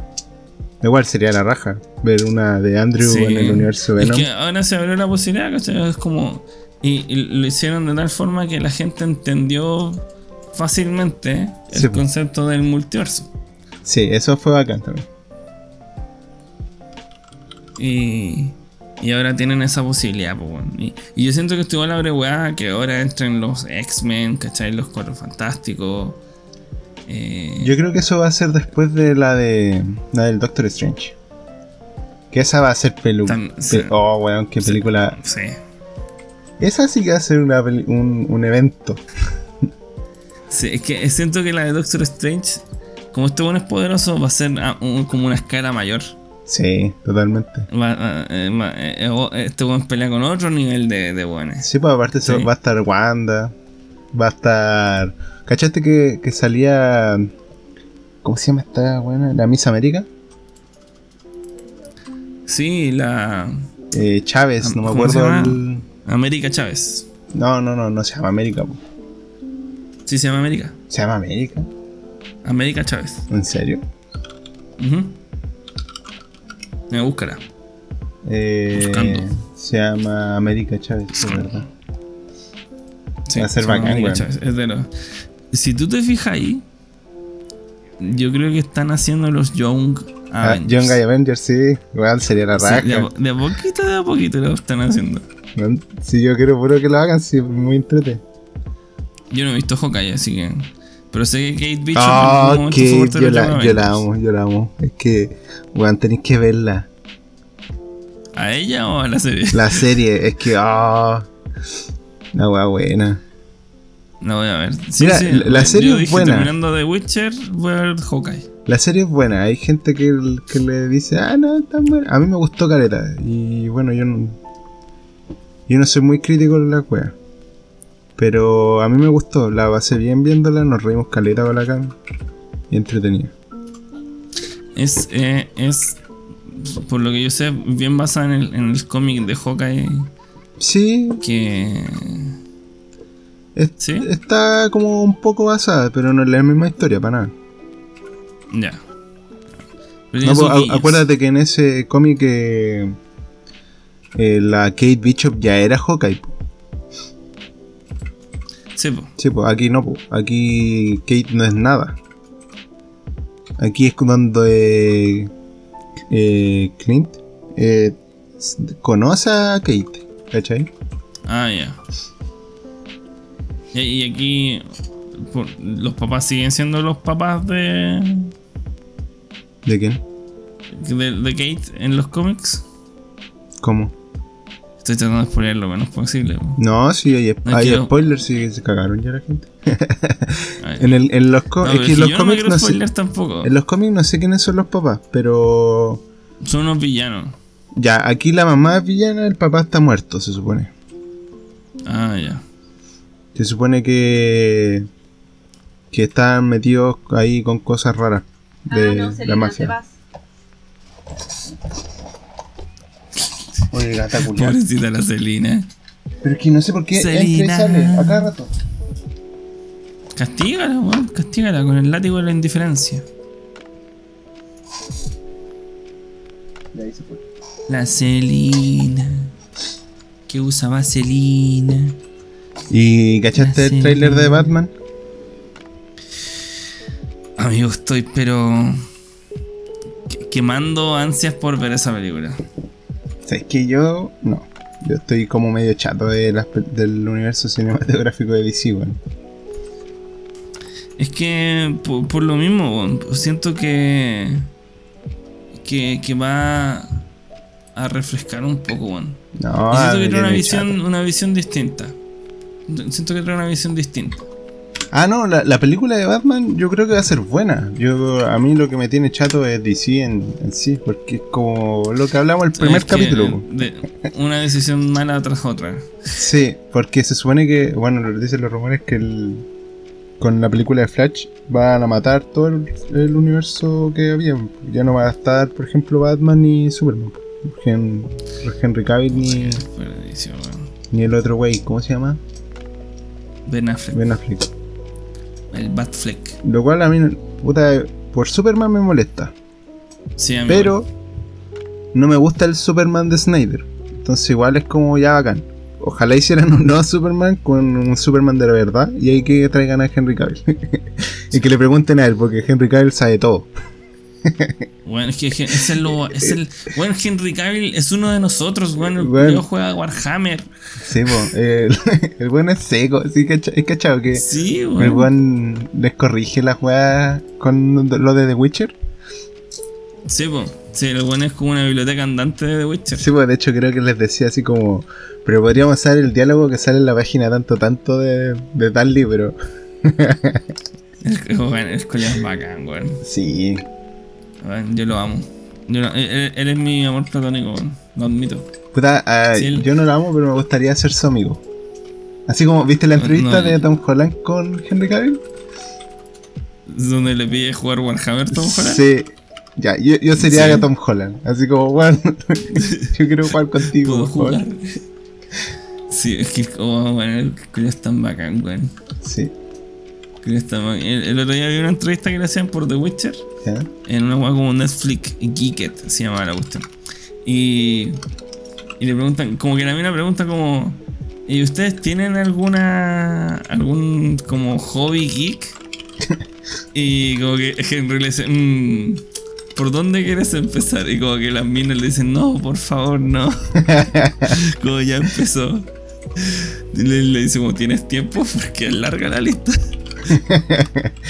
Igual sería la raja ver una de Andrew Sí. en el universo Es Venom. que ahora se abrió la posibilidad, ¿cachai? Es como. Y, y lo hicieron de tal forma que la gente entendió fácilmente el Sí, concepto del multiverso. Sí, eso fue bacán también. Y, y ahora tienen esa posibilidad, po, weón. y, y yo siento que estuvo la weá que ahora entren los X-Men, ¿cachai? Los Cuatro Fantásticos. Eh, Yo creo que eso va a ser después de la de la del Doctor Strange. Que esa va a ser pelu. Tam- pe- sí. oh, weón, qué Sí. película. Sí. Esa sí que va a ser una un, un evento. Sí, es que siento que la de Doctor Strange, como este bueno es poderoso, va a ser ah, un- como una escala mayor. Sí, totalmente. Va- va- eh, va- eh, o- este buen pelea con otro nivel de, de buenos. Sí, pues aparte Sí. va a estar Wanda. Va a estar. ¿Cachaste que, que salía. ¿Cómo se llama esta buena? La Miss América. Sí, la Eh, Chávez, no me ¿Cómo se acuerdo. el- América Chávez. No, no, no, no se llama América. po. Sí, se llama América. ¿Se llama América? América Chávez. ¿En serio? Ujú. Me búscala. Eh, Buscando. se llama América Chávez, es verdad. Sí, Va a ser bacán. Chávez. Es de los- Si tú te fijas ahí, yo creo que están haciendo los Young Ah, Avengers. Young Guy Avengers, sí. Igual sería la Sí, raja. de, a, po- de a poquito, de a poquito lo están haciendo. Si yo quiero puro que lo hagan, sí, muy entrete. Yo no he visto Hawkeye, así que. Pero sé que Kate Bishop Ah, en algún momento de yo la, Young yo la amo, yo la amo. Es que, weón, tenéis que verla. ¿A ella o a la serie? La serie, es que, ah. la weá buena. La voy a ver. Sí, Mira, sí, la yo serie es dije, buena. Terminando The Witcher, voy a ver Hawkeye. La serie es buena. Hay gente que, que le dice, ah, no, está buena. A mí me gustó Caleta. Y bueno, yo no. Yo no soy muy crítico de la wea. Pero a mí me gustó. La pasé bien viéndola. Nos reímos caleta con la cama. Y entretenida. Es, eh, es, por lo que yo sé, bien basada en el, en el cómic de Hawkeye. Sí, Que. Es- ¿Sí? está como un poco basada, pero no es la misma historia para nada. Ya. No, pues, a- acuérdate que en ese cómic eh, eh, la Kate Bishop ya era Hawkeye. po. Sí, po. Sí, pues aquí no, pues. aquí Kate no es nada. Aquí es cuando eh, eh, Clint eh, conoce a Kate, ¿cachai? Ah, ya. Y aquí. por- los papás siguen siendo los papás de. ¿De quién? de, de Kate en los cómics. ¿Cómo? Estoy tratando de spoiler lo menos posible. po. No, sí, hay, No hay quiero- spoilers, sí, se cagaron ya la gente. En, el, en los, No, es que no cómics no sé, tampoco. en los cómics no sé quiénes son los papás, pero Son unos villanos. ya, aquí la mamá es villana, el papá está muerto, se supone. Ah, ya. Se supone que que están metidos ahí con cosas raras de ah, no, la Selena, mafia. Oye, gata culiao. Pobrecita la Celina. Pero es que no sé por qué entra y Selena. sale a cada rato. Castígala, weón. Castígala con el látigo de la indiferencia. De ahí se fue. La Celina. Que usa vaselina. ¿Y cachaste el Sí. tráiler de Batman? Amigo, estoy pero. que- quemando ansias por ver esa película. ¿Sabes que yo no? Yo estoy como medio chato de las del universo cinematográfico de DC, weón. Es que por, por lo mismo, weón, siento que, que. que va a refrescar un poco, weón. No, me que una visión, chato. una visión distinta. Siento que trae una visión distinta. Ah, no, la, la película de Batman yo creo que va a ser buena. Yo A mí lo que me tiene chato es DC en, en sí, porque es como lo que hablamos el primer Es que, capítulo. de- una decisión mala tras otra. Sí, porque se supone que, bueno, lo dicen los rumores que el, con la película de Flash van a matar todo el, el universo que había. Ya no va a estar, por ejemplo, Batman ni Superman. Hen- Henry Cavill ni, ni el otro güey, ¿cómo se llama? Ben Affleck, Ben Affleck. el Batfleck. Lo cual a mí, puta, por Superman me molesta. Sí, amigo. Pero no me gusta el Superman de Snyder. Entonces igual es como ya bacán. Ojalá hicieran un nuevo Superman con un Superman de la verdad y ahí que traigan a Henry Cavill. y que le pregunten a él, porque Henry Cavill sabe todo. Bueno, es que gen- es el, es el. Bueno, Henry Cavill es uno de nosotros, bueno. El Bueno. juega Warhammer. Sí, po, el, el buen es seco, sí, cacha- es cachado que Sí, el weón. buen les corrige la jugada con lo de The Witcher. Sí, po. Sí, el bueno es como una biblioteca andante de The Witcher. Sí, pues de hecho creo que les decía así como, pero podríamos usar el diálogo que sale en la página tanto, tanto de, de tal libro. El, bueno, el es bacán, weón. Sí, Yo lo amo. Yo lo- él, es mi amor platónico. Lo admito. Puta, Sí, el- yo no lo amo, pero me gustaría ser su amigo. Así como, ¿viste la entrevista no, de Tom Holland con Henry Cavill? Donde le pide jugar Warhammer Tom Holland. Sí. Ya, yo, yo sería Sí. Tom Holland. Así como, bueno, yo quiero jugar contigo, Puedo por favor. jugar. Sí, es que oh, bueno, el culiao es tan bacán, weón. Sí, El. El, otro día vi una entrevista que le hacían por The Witcher. En una weá como Netflix Geeket se llamaba la cuestión. Y, y le preguntan, como que la mina pregunta como. ¿Y ustedes tienen alguna. algún como hobby geek? Y como que Henry le dice, "Mm, ¿por dónde quieres empezar? Y como que las minas le dicen, no, por favor, no. como ya empezó. Le, le dice, como tienes tiempo, porque es larga la lista.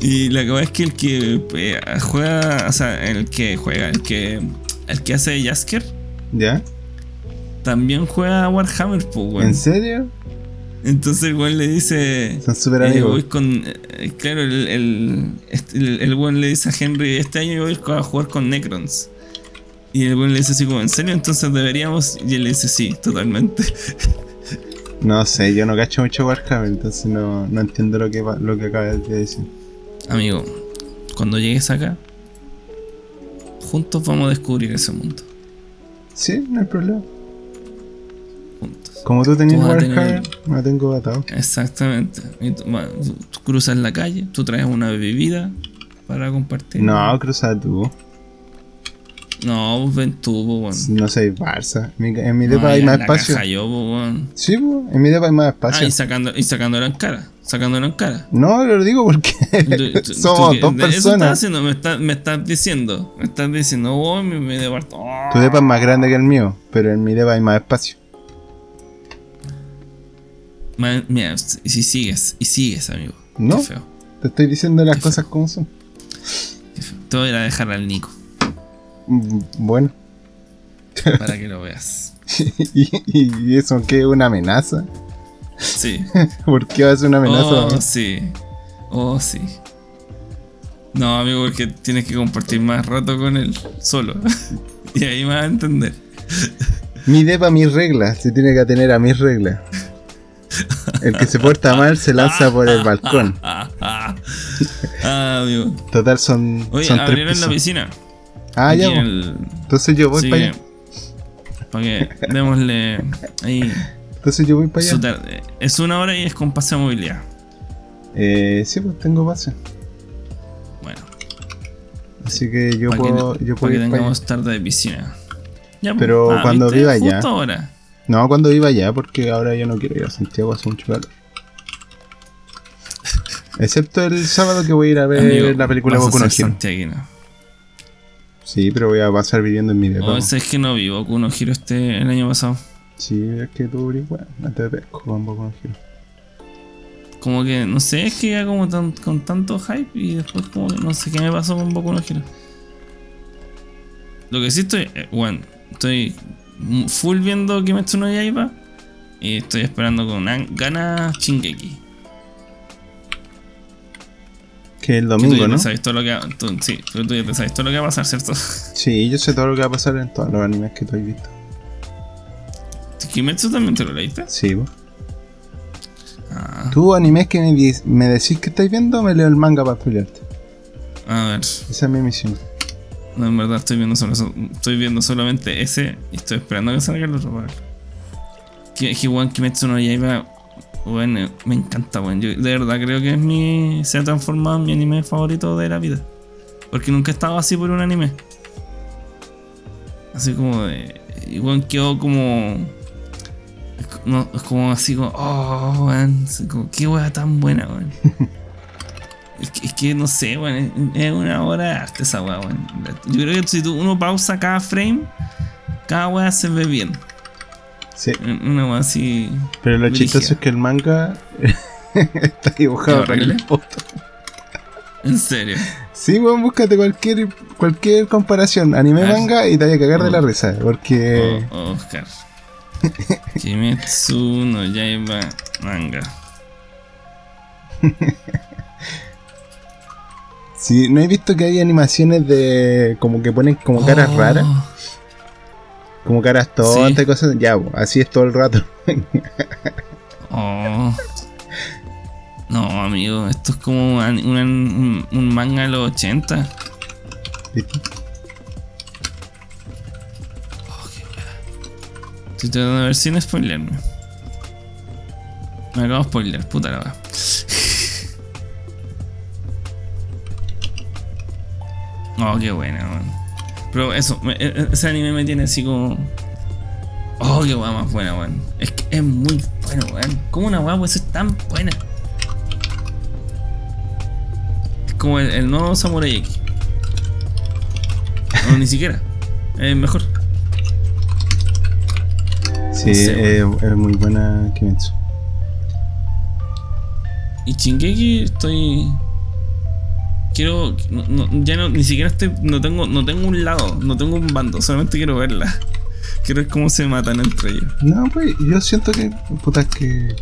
y la cosa es que el que eh, juega, o sea, el que juega, el que, el que hace Jasker, ¿Ya? también juega Warhammer, pues, weón. ¿En serio? Entonces el weón le dice. Son súper eh, amigos. voy con. eh, claro, el, el, este- el, el weón le dice a Henry: Este año yo voy a jugar con Necrons. Y el weón le dice así como: ¿En serio? Entonces deberíamos. Y él le dice: Sí, totalmente. No sé, yo no cacho mucho Warhammer, entonces no, no entiendo lo que, lo que acabas de decir. Amigo, cuando llegues acá, juntos vamos a descubrir ese mundo. Sí, no hay problema. Juntos. Como tú tenías Warhammer, tener- me tengo atado. Exactamente. Y tú, bueno, tú- tú cruzas la calle, tú traes una bebida para compartir. No, cruza tú. No, pues ven tú, po, weón. No soy Barça. En mi, mi No, depa hay más la espacio. caja yo, weón. Sí, po, en mi depa hay más Ah, espacio. y, sacando, y sacándolo en cara. Sacándolo en cara. No, lo digo porque Tú- tú- somos tú- dos de Eso estás personas. haciendo, me, estás- me estás diciendo. Me estás diciendo, me, me departo. Oh. Tu depa es más grande que el mío, pero en mi depa hay más espacio. Ma- Mira, y si sigues, y sigues, amigo. No. Qué feo. Te estoy diciendo las cosas como son. qué feo. Te voy a dejar al Nico Bueno. para que lo veas. ¿Y, y eso qué? ¿Una amenaza? Sí. ¿Por qué va a ser una amenaza? Oh, sí. Oh, sí. No, amigo, porque tienes que compartir más rato con él solo. y ahí vas a entender. Mi depa, mis reglas. Se tiene que atener a mis reglas. El que se porta mal se lanza por el balcón. Ah, amigo. Total, son, Oye, son tres abrieron la pisos. piscina. Ah, ya, el- Entonces yo voy para allá. Para que démosle ahí Entonces yo voy para allá. tarde. Es una hora y es con pase de movilidad. Eh, sí, pues tengo pase. Bueno. Así que yo puedo, que, yo para que para tengamos tarde de piscina. Ya, pues. Pero cuando viva allá. Ahora. No, cuando iba allá, porque ahora yo no quiero ir a Santiago, hace mucho calor. Excepto el sábado que voy a ir a ver Amigo, la película Boku no Hero. Sí, pero voy a pasar viviendo en mi depa. O ese es que no vi Boku no Hero este el año pasado. Sí, es que tú bueno, no te pesco con Boku no Hero. Como que, no sé, es que ya como tan- con tanto hype y después como que no sé qué me pasó con Boku no Hero. Lo que sí estoy, eh, bueno, estoy m- full viendo Kimetsu no Yaiba y estoy esperando con an- ganas Shingeki. El tú domingo, te ¿no? sabes todo lo que va, tú- sí, pero tú ya te sabes todo lo que va a pasar, ¿cierto? Sí, yo sé todo lo que va a pasar en todos los animes que tú has visto. Kimetsu también te lo leíste. Sí, vos. Ah, Tú, animes que me, decís que estáis viendo, me leo el manga para spoilearte. a ver, Esa es mi misión. no, en verdad estoy viendo, solo, estoy viendo solamente ese y estoy esperando que salga el otro para ver. Que, Kimetsu no Yaiba, bueno, me encanta, weón. Yo de verdad creo que es mi. se ha transformado en mi anime favorito de la vida. Porque nunca he estado así por un anime. Así como de. Weón, quedó como. No, es como así como. Oh, weón. como, qué weá tan buena, weón. es, que, es que no sé, weón. Es, es una obra de arte esa weá, weón. Yo creo que si tú, uno pausa cada frame, cada weá se ve bien. Sí, Una así. pero lo chistoso es que el manga está dibujado ¿Es con el horrible? En serio. Sí, weón, búscate cualquier, cualquier comparación, anime A ver. manga, y te vas a cagar de la Oh. risa, porque... Oh, Oscar. Kimetsu no Yaiba manga. Si no he visto que hay animaciones de como que ponen como caras Oh, raras, como caras tontas Sí. y cosas, ya, así es todo el rato. Oh. No, amigo, esto es como un, un- un manga de los 80. ¿Viste? Estoy tratando de ver sin spoilerme. Me acabo de spoiler, puta la wea. Oh, qué buena, man. Pero eso, e- e- ese anime me tiene así como. Oh, qué weá más buena, weón. Es que es muy bueno, weón. ¿Cómo una weá puede ser tan buena? Es como el, el nuevo Samurai X. No, ni siquiera. Es mejor. Sí, No sé, eh, es muy buena Kimetsu. Y Shingeki estoy. Quiero. no- no- ya no, ni siquiera estoy. No tengo, no tengo un lado, no tengo un bando, solamente quiero verla. Quiero ver cómo se matan entre ellos. No, pues yo siento que, puta, que...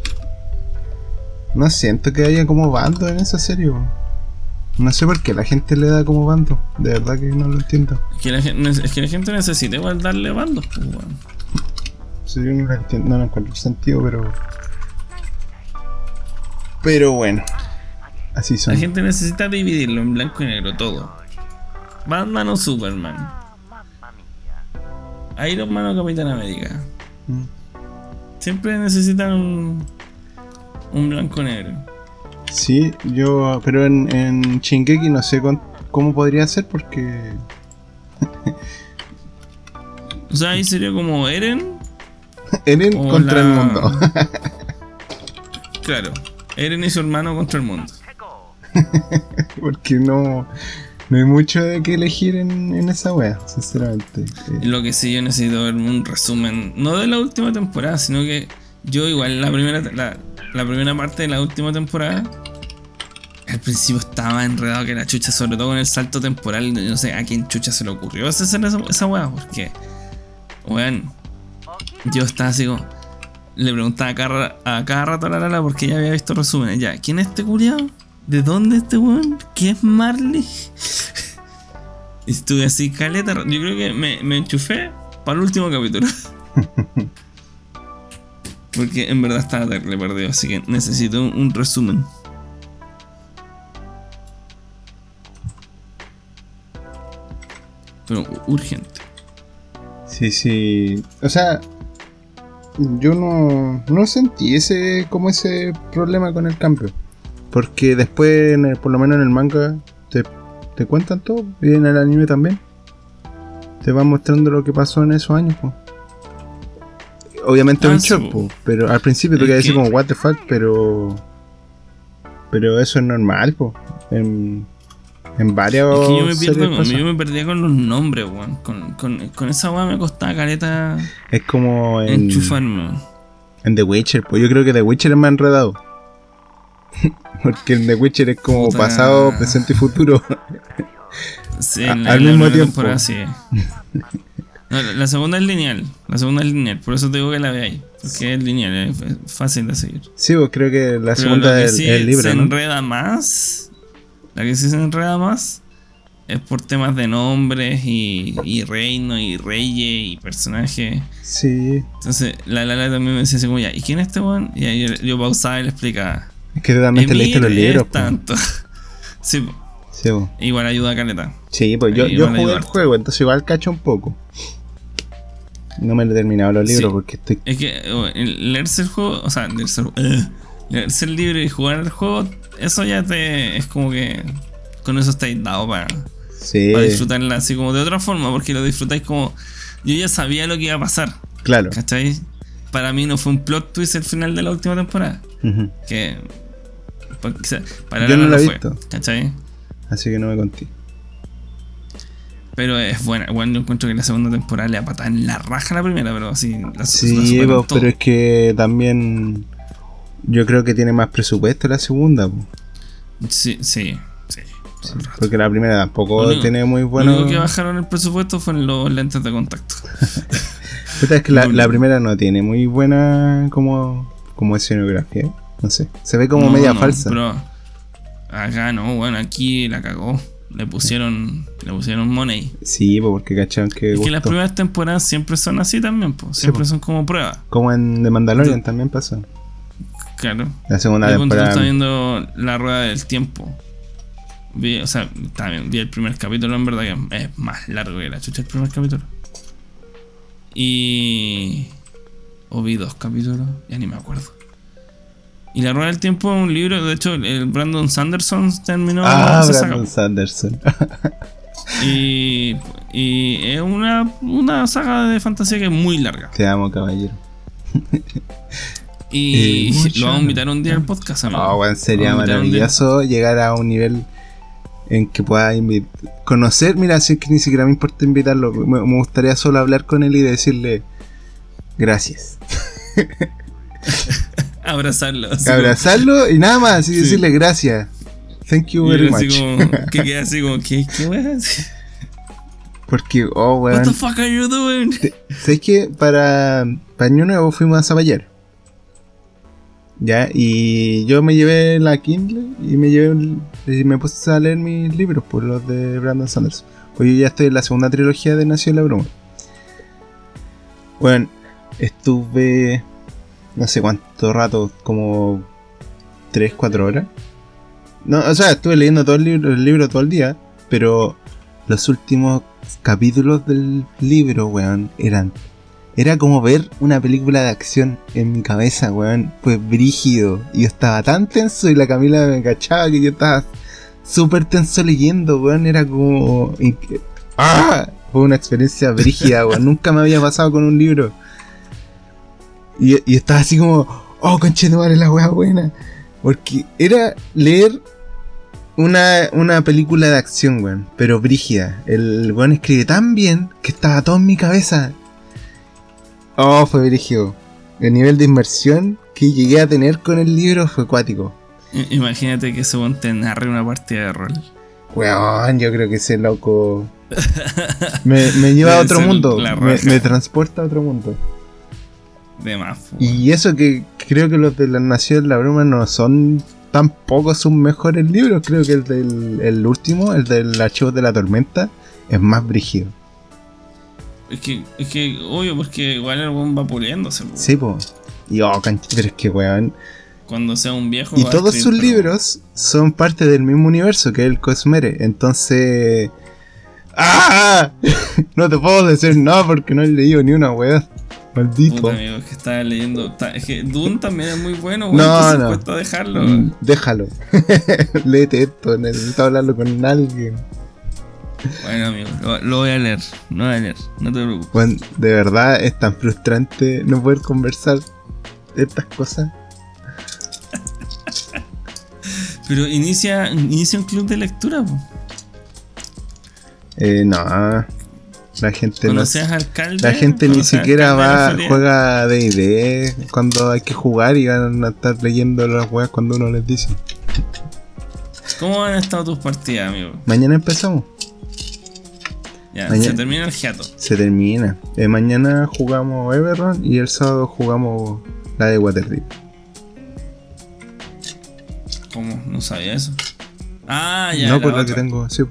No siento que haya como bando en esa serie, bo. No sé por qué la gente le da como bando, de verdad que no lo entiendo. Es que la, gen- es que la gente necesita igual darle bandos, pues, weón. Sí, yo no lo entiendo, no encuentro sentido, pero... Pero bueno, así son. La gente necesita dividirlo en blanco y negro todo. Batman o Superman. Iron Man o Capitán América. Mm. Siempre necesitan un, un blanco y negro. Sí, yo, pero en, en Shingeki no sé con- cómo podría ser porque... O sea, ahí sería como Eren Eren contra la- el mundo. claro, Eren y su hermano contra el mundo. porque no, no hay mucho de que elegir en, esa wea, sinceramente. Eh, Lo que sí yo necesito ver un resumen, no de la última temporada, sino que yo igual la primera la, primera parte de la última temporada al principio estaba enredado que la chucha, sobre todo con el salto temporal, no sé a quién chucha se le ocurrió hacer esa, esa weá, porque weón, yo estaba así como le preguntaba a cada, a rato a la Lala porque ya había visto resúmenes. Ya, ¿quién es este culiado? ¿De dónde es este weón? ¿Qué es Marley? Estuve así, caleta. Yo creo que me, enchufé para el último capítulo. Porque en verdad estaba terrible perdido, así que necesito un, un resumen. Pero urgente. Sí, sí. O sea, yo no, no sentí ese como ese problema con el cambio. Porque después, en el- por lo menos en el manga, te, te cuentan todo. Y en el anime también. Te van mostrando lo que pasó en esos años, po. Obviamente Ah, un sí, shock, po. pero al principio te quedas así que- como, what the fuck, pero. Pero eso es normal, po. En, en varias Es que yo me, pierdo, con- yo me perdía con los nombres, weón. Con, con, con esa weá me costaba caleta Es como en, enchufarme. en The Witcher, pues yo creo que The Witcher es más enredado. Porque en The Witcher es como Puta. pasado, presente y futuro. Sí, A- la, al la mismo tiempo. temporada sí. No, la, la segunda es lineal. La segunda es lineal. Por eso te digo que la veáis. Porque es lineal, es fácil de seguir. sí, pues creo que la Pero segunda que es sí es el libro, se ¿no? enreda más. La que sí se enreda más es por temas de nombres y, y reino y reyes y personajes. Sí, Entonces, la Lala también me decía así como ya, ¿y quién es este weón? Y ahí yo, yo pausaba y le explicaba. Es que tú también te leíste los libros. tanto. sí. Sí, igual ayuda a Caleta. Sí, pues yo, yo jugué el juego, entonces igual cacho un poco. No me he terminado los libros Sí. porque estoy. Es que eh, leerse el juego, o sea, leerse el, eh, leerse el libro y jugar el juego, eso ya te. Es como que. Con eso estáis dado para, Sí, para disfrutarla así como de otra forma, porque lo disfrutáis como. Yo ya sabía lo que iba a pasar, claro. ¿cachai? Para mí no fue un plot twist el final de la última temporada. Ujú. Que. Para Yo no lo he fue, visto. ¿cachai? Así que no me conté. Pero es buena. Bueno, yo encuentro que la segunda temporada le apata en la raja a la primera, pero así. La, la Sí, todo. pero es que también. Yo creo que tiene más presupuesto la segunda. Sí, sí, sí. Porque la primera tampoco Lo único- tiene muy Lo bueno. único que bajaron el presupuesto fueron los lentes de contacto. Es que la, lo la primera no tiene muy buena como, como escenografía. No sé. Se ve como No, media no, falsa. Pero acá no, bueno, aquí la cagó. Le pusieron, le pusieron money. Sí, pues porque cacharon que. Es que las primeras temporadas siempre son así también, pues. Siempre pues. son como pruebas. Como en The Mandalorian también pasó. Claro. La segunda temporada. estaba viendo la rueda del tiempo. Vi, o sea, también vi el primer capítulo, en verdad que es más largo que la chucha el primer capítulo. Y. O vi dos capítulos, ya ni me acuerdo. Y La Rueda del Tiempo es un libro, de hecho, el Brandon Sanderson terminó Ah, saga, Brandon Sanderson. Y, y es una, una saga de fantasía que es muy larga. Te amo, caballero. Y Eh, lo vamos a invitar un día al podcast, amigo. Oh, weón, sería Vamos a invitar un día. maravilloso llegar a un nivel en que pueda conocer. Mira, si es que ni siquiera me importa invitarlo. Me, me gustaría solo hablar con él y decirle gracias. Abrazarlo. así Abrazarlo y nada más, y Sí. decirle gracias. Thank you very así much. como- que queda así como, ¿qué, qué weá? Porque, oh, What weón. the fuck are you doing? ¿Sabes que Para, para Año Nuevo fuimos a Zapallar. Ya, y yo me llevé la Kindle y me llevé un- y me puse a leer mis libros por los de Brandon Sanderson. Pues yo ya estoy en la segunda trilogía de Nació la Bruma. Bueno, estuve no sé cuánto rato, como 3, 4 horas. No, o sea, estuve leyendo todo el libro, el libro todo el día, pero los últimos capítulos del libro, weón, eran. Era como ver una película de acción en mi cabeza, weón. Fue brígido. Y yo estaba tan tenso y la Camila me cachaba que yo estaba súper tenso leyendo, weón. Era como. ¡Ah! Fue una experiencia brígida, weón. Nunca me había pasado con un libro. Y, y estaba así como, oh, conche de madre, la weá buena. Porque era leer una, una película de acción, weón, pero brígida. El weón escribe tan bien que estaba todo en mi cabeza. Oh, fue brígido. El nivel de inmersión que llegué a tener con el libro fue cuático. Imagínate que ese weón te narre una partida de rol. Weón, yo creo que ese loco me, me lleva a otro mundo. me transporta a otro mundo. De más. Y eso que creo que los de la Nación de la Bruma no son tampoco sus mejores libros. Creo que el del el último, el del Archivo de la Tormenta, es más brígido. Es que, es que, obvio, porque igual el weón va puliéndose. Sí, po. Y oh, pero es que weón. Cuando sea un viejo. Y todos escribir, sus pero- libros son parte del mismo universo que el Cosmere. Entonces. ¡Ah! No te puedo decir nada porque no he leído ni una weá. Maldito. Puta, amigo, que estaba leyendo. es que Dune también es muy bueno, weón. No, no. cuesta dejarlo. Mm, Déjalo. Léete esto, necesito hablarlo con alguien. Bueno, amigo, lo, lo voy a leer. Lo voy a leer, no te preocupes. Bueno, de verdad es tan frustrante no poder conversar de estas cosas. Pero inicia, inicia un club de lectura, po. Eh, no, la gente no. seas alcalde. La gente ni siquiera la va, juega D&D cuando hay que jugar y van a estar leyendo las weas cuando uno les dice. ¿Cómo han estado tus partidas, amigo? Mañana empezamos. Ya, Mañana- se termina el hiato. Se termina. Eh, mañana jugamos Everron y el sábado jugamos la de Waterdeep. ¿Cómo? No sabía eso. Ah, ya. no, la por lo que otra. tengo, sí.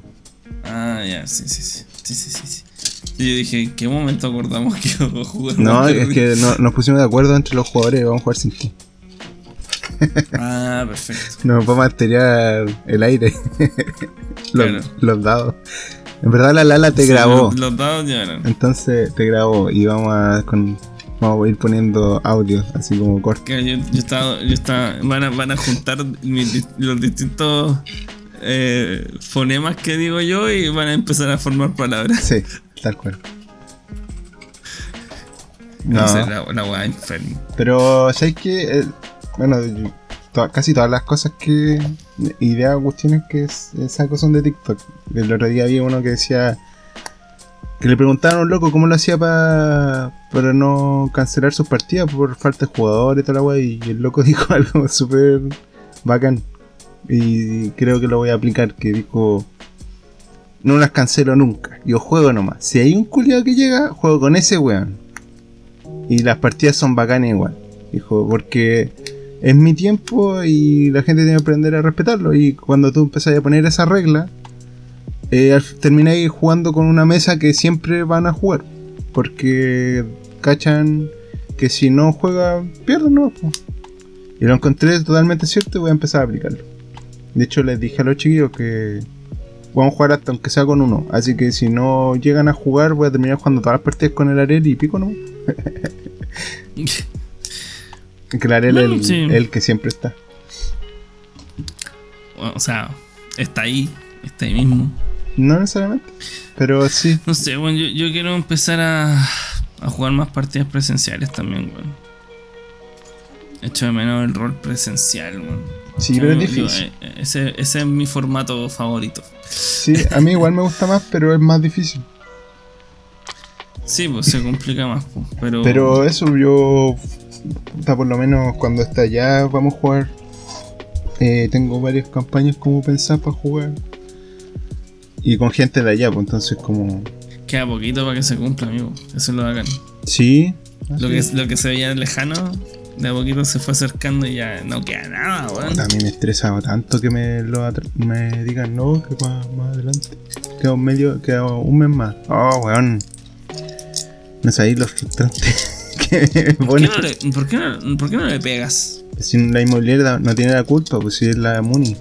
Ah, ya, sí, sí, sí. Sí, sí, sí. sí. Y yo dije, ¿en qué momento acordamos que iba a jugar? No, es que no- nos pusimos de acuerdo entre los jugadores, vamos a jugar sin ti. Ah, perfecto. Nos vamos a tirar el aire. los, Claro. los dados. En verdad la Lala te Sí, grabó. Los, los dados ya eran. Entonces te grabó y vamos a, con, vamos a ir poniendo audio, así como corto. Yo, yo estaba, yo estaba, van a, van a juntar mis los distintos eh, fonemas que digo yo y van a empezar a formar palabras. Sí, tal cual. No, No, sé, la, la weá enferma. pero ¿sabes qué? Eh, bueno, yo- to- casi todas las cosas que. Ideas o cuestiones que saco son de TikTok. El otro día había uno que decía. Que le preguntaban a un loco cómo lo hacía pa- para no cancelar sus partidas por falta de jugadores y toda la weá. Y el loco dijo algo súper bacán. Y creo que lo voy a aplicar. Que dijo. No las cancelo nunca. Yo juego nomás. Si hay un culiado que llega, juego con ese weón. Y las partidas son bacanas igual. Dijo, porque es mi tiempo y la gente tiene que aprender a respetarlo. Y cuando tú empezás a poner esa regla, eh, termináis jugando con una mesa que siempre van a jugar. Porque cachan que si no juega, pierden, ¿no? Y lo encontré totalmente cierto y voy a empezar a aplicarlo. De hecho, les dije a los chiquillos que vamos a jugar hasta aunque sea con uno. Así que si no llegan a jugar, voy a terminar jugando todas las partidas con el Arel y pico, ¿no? Que el Arel es No, el, sí. el que siempre está. O sea, está ahí, está ahí mismo. No necesariamente. Pero sí. No sé, bueno, yo, yo quiero empezar a, a jugar más partidas presenciales también, weón. Echo de menos el rol presencial, weón. Sí, pero es Yo- difícil. eh, ese, ese es mi formato favorito. Sí, a mí igual me gusta más, pero es más difícil. Sí, pues se complica más, pues, pero... Pero eso yo, por lo menos cuando esté allá vamos a jugar. Eh, tengo varias campañas como pensar para jugar. Y con gente de allá, pues entonces como... Queda poquito para que se cumpla, amigo. Eso es lo bacán. Sí. Lo que, lo que se veía lejano, de a poquito se fue acercando y ya no queda nada, weón. A mí me estresa tanto que me lo me digan no, que más, más adelante. Queda un medio, queda un mes más. Oh, weón. No sabéis lo frustrante que me ¿Por qué, no le, por, qué no, por qué no le pegas? Si la inmobiliaria no tiene la culpa, pues si es la Muni.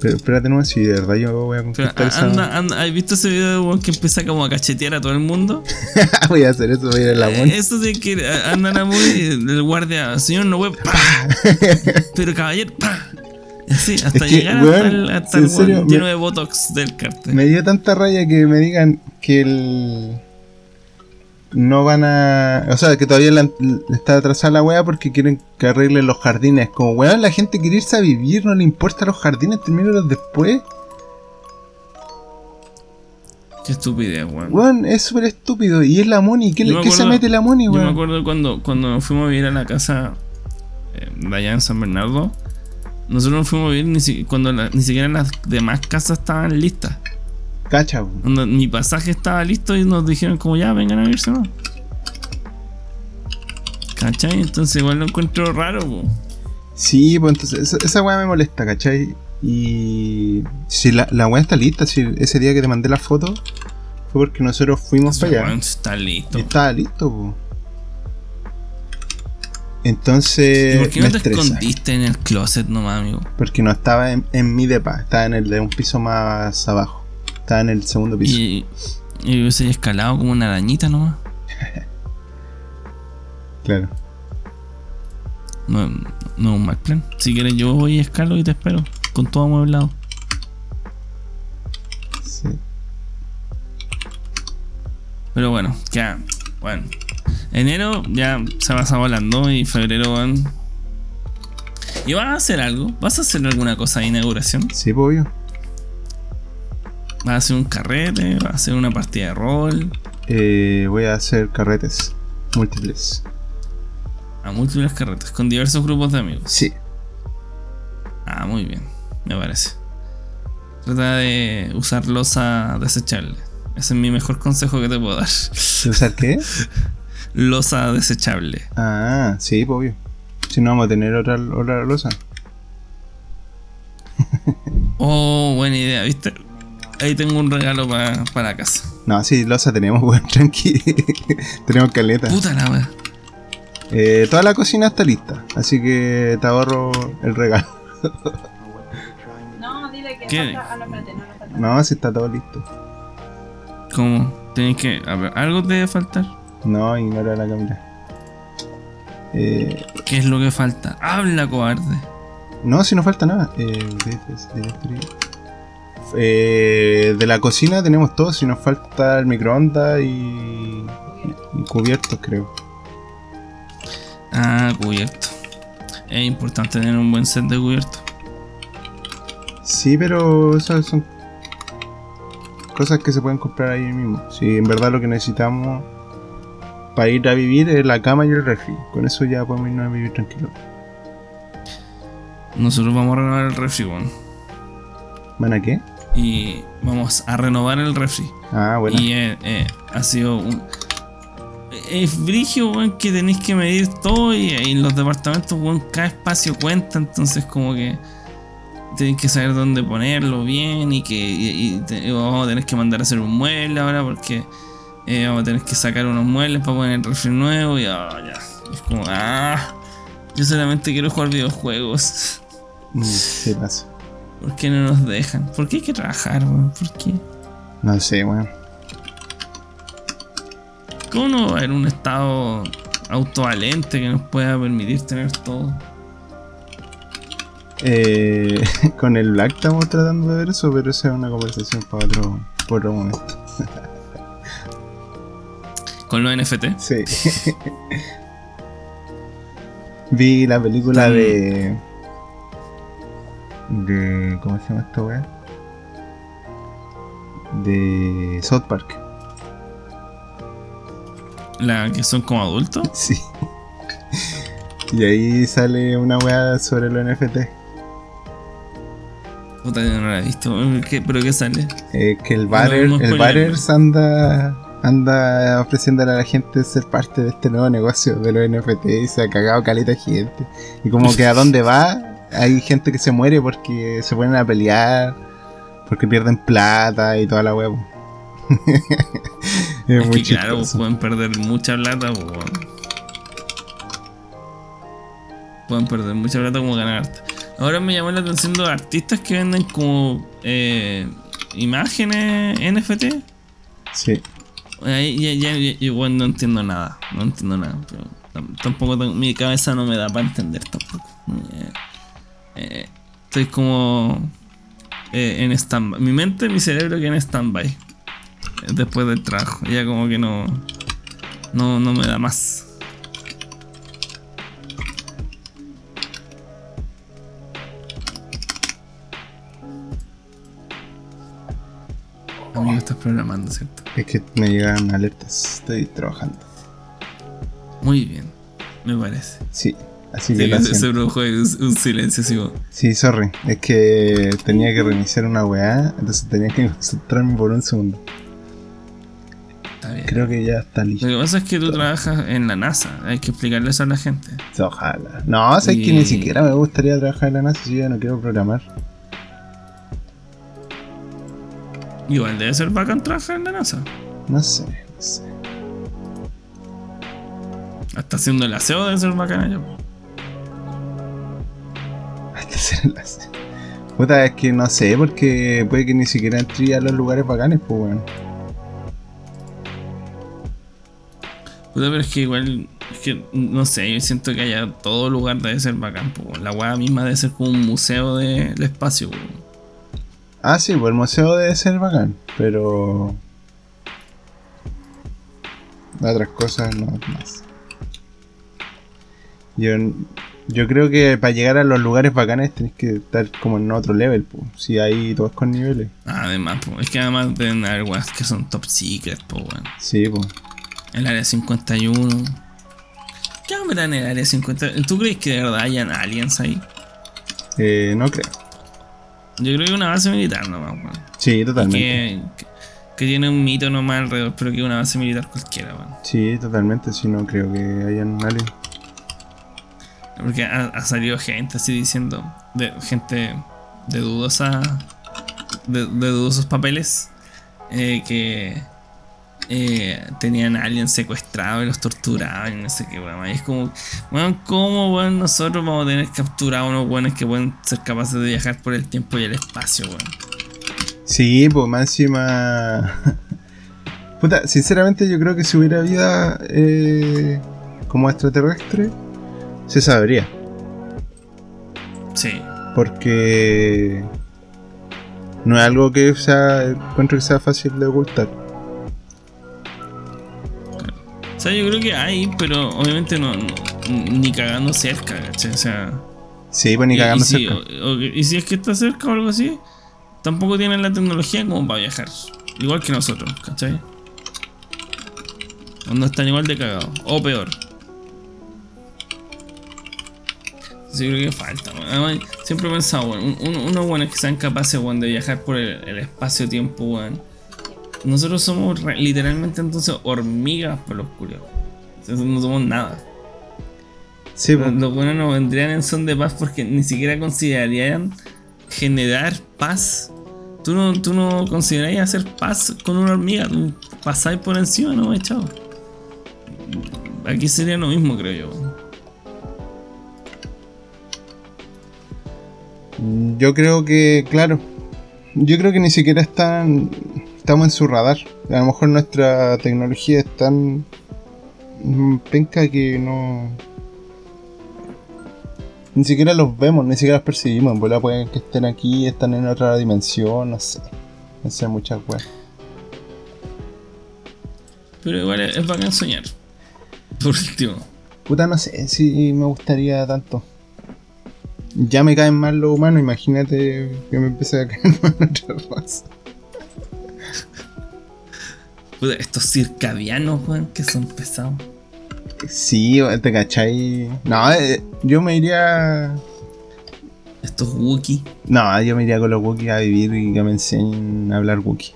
Pero espérate no, si de verdad yo voy a Pero conquistar esa. anda, anda, ¿Has visto ese video que empieza como a cachetear a todo el mundo? voy a hacer eso, voy a ir a la. Eh, Eso de que andan a muy el guardia, señor no web, pero caballero. Y Así, hasta Es que, llegar weón, hasta el, hasta el serio, weón me- lleno de botox del cartel. Me dio tanta raya que me digan que el. No van a. O sea, que todavía la- está atrasada la wea porque quieren que arreglen los jardines. Como weón, la gente quiere irse a vivir, no le importa los jardines, termínalos después. Qué estupidez, weón. Weón, es súper estúpido. Y es la Moni. ¿Qué, se mete la Moni, Yo me weón? acuerdo cuando, cuando nos fuimos a vivir a la casa eh, de allá en San Bernardo. Nosotros nos fuimos a vivir ni, si- cuando la- ni siquiera las demás casas estaban listas. Cacha. Cuando mi pasaje estaba listo y nos dijeron como ya vengan a vivirse más. ¿Cachai? Entonces igual lo encuentro raro, po. Sí, pues entonces esa, esa weá me molesta, ¿cachai? Y si la, la weá está lista, si ese día que te mandé la foto fue porque nosotros fuimos para allá. Está listo. estaba listo, po. ¿Y Entonces por qué me no te estresa. escondiste en el closet nomás, amigo? Porque no estaba en, en mi depa, estaba en el de un piso más abajo. Está en el segundo piso. Y, y hubiese escalado como una arañita nomás. claro. No, no es un mal plan. Si quieres, yo voy a escalo y te espero. Con todo amueblado. Sí. Pero bueno, ya. Bueno. Enero ya se va pasa volando y febrero van. ¿Y vas a hacer algo? ¿Vas a hacer alguna cosa de inauguración? Sí, pues, obvio. ¿Vas a hacer un carrete? ¿Vas a hacer una partida de rol? Eh, voy a hacer carretes múltiples. A múltiples carretes, con diversos grupos de amigos. Sí. Ah, muy bien, me parece. Trata de usar losa desechable. Ese es mi mejor consejo que te puedo dar. ¿Usar qué? losa desechable. Ah, sí, pues, obvio. Si no vamos a tener otra, otra losa. oh, buena idea, ¿viste? Ahí tengo un regalo para la casa. No, sí, losa tenemos, weón, tranqui. tenemos caleta. Puta la weá. Eh, toda la cocina está lista, así que te ahorro el regalo. no, dile que ¿Qué? Falta, ah, no, espérate, no, no falta. No, si está todo listo. ¿Cómo? Tenés que. A ver, ¿algo te debe faltar? No, ignora la cámara. Eh, ¿Qué es lo que falta? Habla, cobarde. no, si no falta nada. Eh, directory. Eh, de la cocina tenemos todo, si nos falta el microondas y, y cubiertos, creo. Ah, cubierto. Es importante tener un buen set de cubierto. Sí, pero esas son cosas que se pueden comprar ahí mismo. Si en verdad lo que necesitamos para ir a vivir es la cama y el refri. Con eso ya podemos irnos a vivir tranquilo. Nosotros vamos a renovar el refri. ¿Van a qué? Y vamos a renovar el refri. Ah, bueno. Y eh, eh, ha sido un. Es brigio, weón, que tenéis que medir todo y, y en los departamentos, weón, cada espacio cuenta, entonces como que tenéis que saber dónde ponerlo bien y que y, y te- vamos a tener que mandar a hacer un mueble ahora porque eh, vamos a tener que sacar unos muebles para poner el refri nuevo y ah, ya. Es como, ah, yo solamente quiero jugar videojuegos. Mm, sí, pasa. ¿Por qué no nos dejan? ¿Por qué hay que trabajar, weón? ¿Por qué? No sé, bueno. ¿Cómo no va a haber un estado autovalente que nos pueda permitir tener todo? Eh, con el Black estamos tratando de ver eso, pero esa es una conversación para otro, para otro momento. Con los NFT. Sí. Vi la película de. De. ¿Cómo se llama esta weá? De South Park. La que son como adultos. Sí. Y ahí sale una weá sobre los NFT. Puta, yo no la he visto. ¿Qué- ¿Pero qué sale? Eh, que el No, no el. Batters anda anda ofreciéndole a la gente ser parte de este nuevo negocio de los NFT y se ha cagado caleta gente. Y como que a dónde va, hay gente que se muere porque se ponen a pelear, porque pierden plata y toda la huevo. es, Es muy que claro, chistoso. pueden perder mucha plata. po, weón. Pueden perder mucha plata como ganar. Ahora me llamó la atención los artistas que venden como eh, imágenes NFT. Sí. Ahí ya, ya, bueno, no entiendo nada. No entiendo nada. pero tam- tampoco mi cabeza no me da para entender tampoco. Eh, estoy como eh, en stand Mi mente, mi cerebro que en stand-by. eh, Después del trabajo. Ya como que no. No, no me da más. Amigo, estás programando, ¿cierto? Es que me llegan alertas, estoy trabajando. Muy bien, me parece. Sí, así que Sí, lo se, se siento. produjo ahí un, un silencio así como. Sí, sorry, es que tenía que reiniciar una weá, entonces tenía que concentrarme por un segundo. Está bien. Creo que ya está listo. Lo que pasa es que tú trabajas en la NASA, hay que explicarle eso a la gente. Ojalá. No, sé que Y- ni siquiera me gustaría trabajar en la NASA si yo ya no quiero programar. Igual debe ser bacán trabajar en la NASA. No sé, no sé. Hasta haciendo el aseo debe ser bacán allá. Hasta hacer enlace. Puta, es que no sé, porque puede que ni siquiera entre a los lugares bacanes, pues bueno. Puta, pero es que igual, es que no sé, yo siento que allá todo lugar debe ser bacán. po. La weá misma debe ser como un museo de- del espacio. po. Ah, sí, pues el museo debe ser bacán, pero. Otras cosas no más. Yo, yo creo que para llegar a los lugares bacanes tenés que estar como en otro level, pues. Si hay todos con niveles. Además, po, es que además deben haber weas que son top secret, pues, weón. Sí, pues. El área 51. ¿Qué habrá en el área 51? ¿Tú crees que de verdad hayan aliens ahí? Eh, no creo. Yo creo que una base militar nomás, weón. Sí, totalmente. Que, que, que tiene un mito nomás alrededor, pero que es una base militar cualquiera, weón. Sí, totalmente. Sí, no creo que hayan aliens. Porque ha, salido gente así diciendo, de, gente de dudosa, de, de dudosos papeles, eh, que eh, tenían a alguien secuestrado y los torturaban y no sé qué, weón. Y es como, weón, ¿cómo, weón, nosotros vamos a tener capturados unos weones que pueden ser capaces de viajar por el tiempo y el espacio, weón? Sí, pues más encima. Puta, sinceramente yo creo que si hubiera vida eh, como extraterrestre, se sabría. Sí. Porque no es algo que sea, encuentro que sea fácil de ocultar. O sea, yo creo que hay, pero obviamente no, no- ni cagando cerca, ¿cachai? O sea. Sí, pues ni cagando y, si, cerca. o- o- y si es que está cerca o algo así, tampoco tienen la tecnología como para viajar. Igual que nosotros, ¿cachai? O no están igual de cagados. O peor. Sí, creo que falta, weón. Siempre he pensado, weón, un- un- unos buenos que sean capaces, weón, de viajar por el, el espacio-tiempo, weón. Nosotros somos literalmente entonces hormigas por los sea, no somos nada. Sí. Los buenos no vendrían en son de paz porque ni siquiera considerarían generar paz. Tú no, tú no considerarías hacer paz con una hormiga, tú pasáis por encima, no, chao. Aquí sería lo mismo, creo yo. Yo creo que, claro. Yo creo que ni siquiera están. Estamos en su radar. A lo mejor nuestra tecnología es tan. penca que no. Ni siquiera los vemos, ni siquiera los percibimos. En bola pueden que estén aquí, están en otra dimensión, no sé. No sé, muchas weas. Pero igual es bacán soñar. Por último. Puta, no sé si me gustaría tanto. Ya me caen mal los humanos, imagínate que me empiece a caer mal otra raza. Estos circadianos, weón, que son pesados. Sí, te cachai. No, eh, yo me iría. Estos Wookiee. No, yo me iría con los Wookiee a vivir y que me enseñen a hablar Wookiee.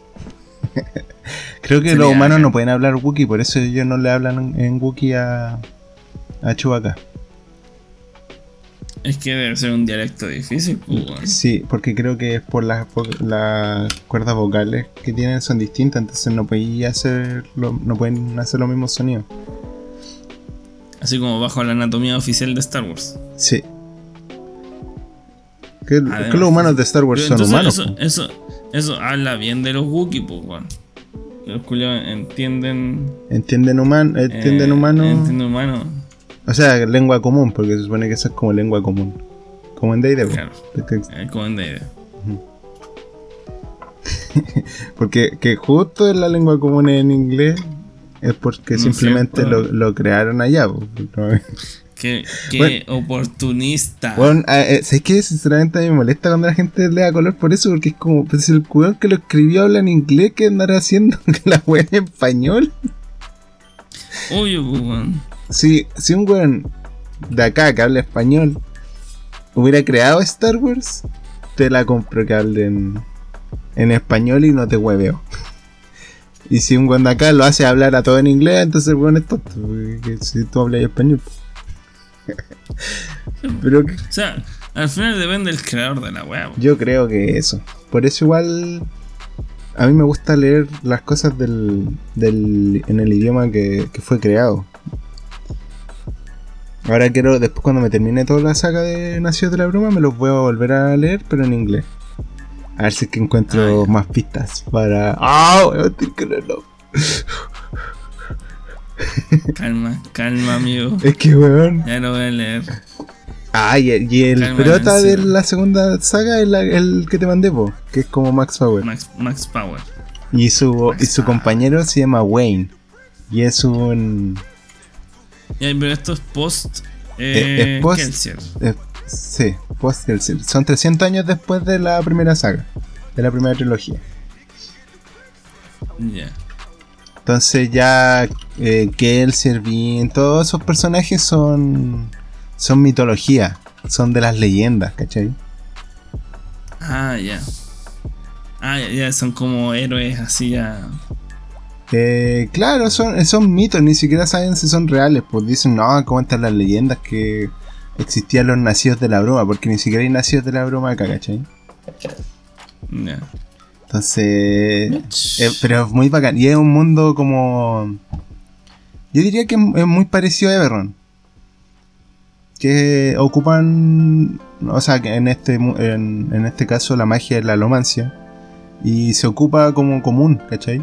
Creo que los humanos no pueden hablar Wookiee, por eso ellos no le hablan en Wookiee a, a Chewbacca. Es que debe ser un dialecto difícil, pues. Sí, porque creo que es por las, cuerdas vocales que tienen son distintas, entonces no hacer lo- no pueden hacer los mismos sonidos. Así como bajo la anatomía oficial de Star Wars. Sí. Que, Además, que los humanos de Star Wars son humanos. Eso, eso, eso habla bien de los Wookiee, pues. Los culiados entienden. Entienden humano, entienden eh, humano. Entienden humano. O sea, lengua común, porque se supone que eso es como lengua común. Como en Daredevil. Claro. Eh, como en D&D. porque que justo en la lengua común en inglés es porque No simplemente lo, lo crearon allá. Qué, qué Bueno. oportunista. Bueno, eh, ¿sabes qué? Sinceramente a mí me molesta cuando la gente le da color por eso, porque es como, pues el weón que lo escribió habla en inglés, ¿qué andará haciendo que la weá en español? Obvio, pues, weón. Si, si un weón de acá que habla español hubiera creado Star Wars, te la compro que hable en, en español y no te hueveo. Y si un weón de acá lo hace hablar a todo en inglés, entonces el weón es tonto, porque si tú hablas español. Pero que- O sea, al final depende del creador de la weón. Yo creo que eso. Por eso igual a mí me gusta leer las cosas del, del en el idioma que, que fue creado. Ahora quiero, después cuando me termine toda la saga de Nacidos de la Broma, me los voy a volver a leer, pero en inglés. A ver si es que encuentro Ah, más pistas para... ¡Ah! que leerlo! Calma, calma, amigo. Es que, weón. Ya lo voy a leer. Ah, y, y el Calma, prota de la segunda saga es la- el que te mandé, po, que es como Max Power. Max, Max Power. Y su, y su compañero se llama Wayne. Y es un. Ya, pero esto es post. Eh, Eh, es post- Kelsier. eh, sí, post Kelsier. Son 300 años después de la primera saga, de la primera trilogía. Ya. Entonces ya eh, Kelsier, Bean, todos esos personajes son. son mitología, son de las leyendas, ¿cachai? Ah, ya. Ah, ya, ya, son como héroes así ya. Eh, claro, son, son mitos, ni siquiera saben si son reales. Pues dicen, no, cuentan las leyendas que existían los nacidos de la broma, porque ni siquiera hay nacidos de la broma acá, ¿cachai? Entonces, eh, pero es muy bacán. Y es un mundo como. Yo diría que es muy parecido a Everron. Que ocupan. O sea, que en este, en, en este caso la magia es la alomancia. Y se ocupa como común, ¿cachai?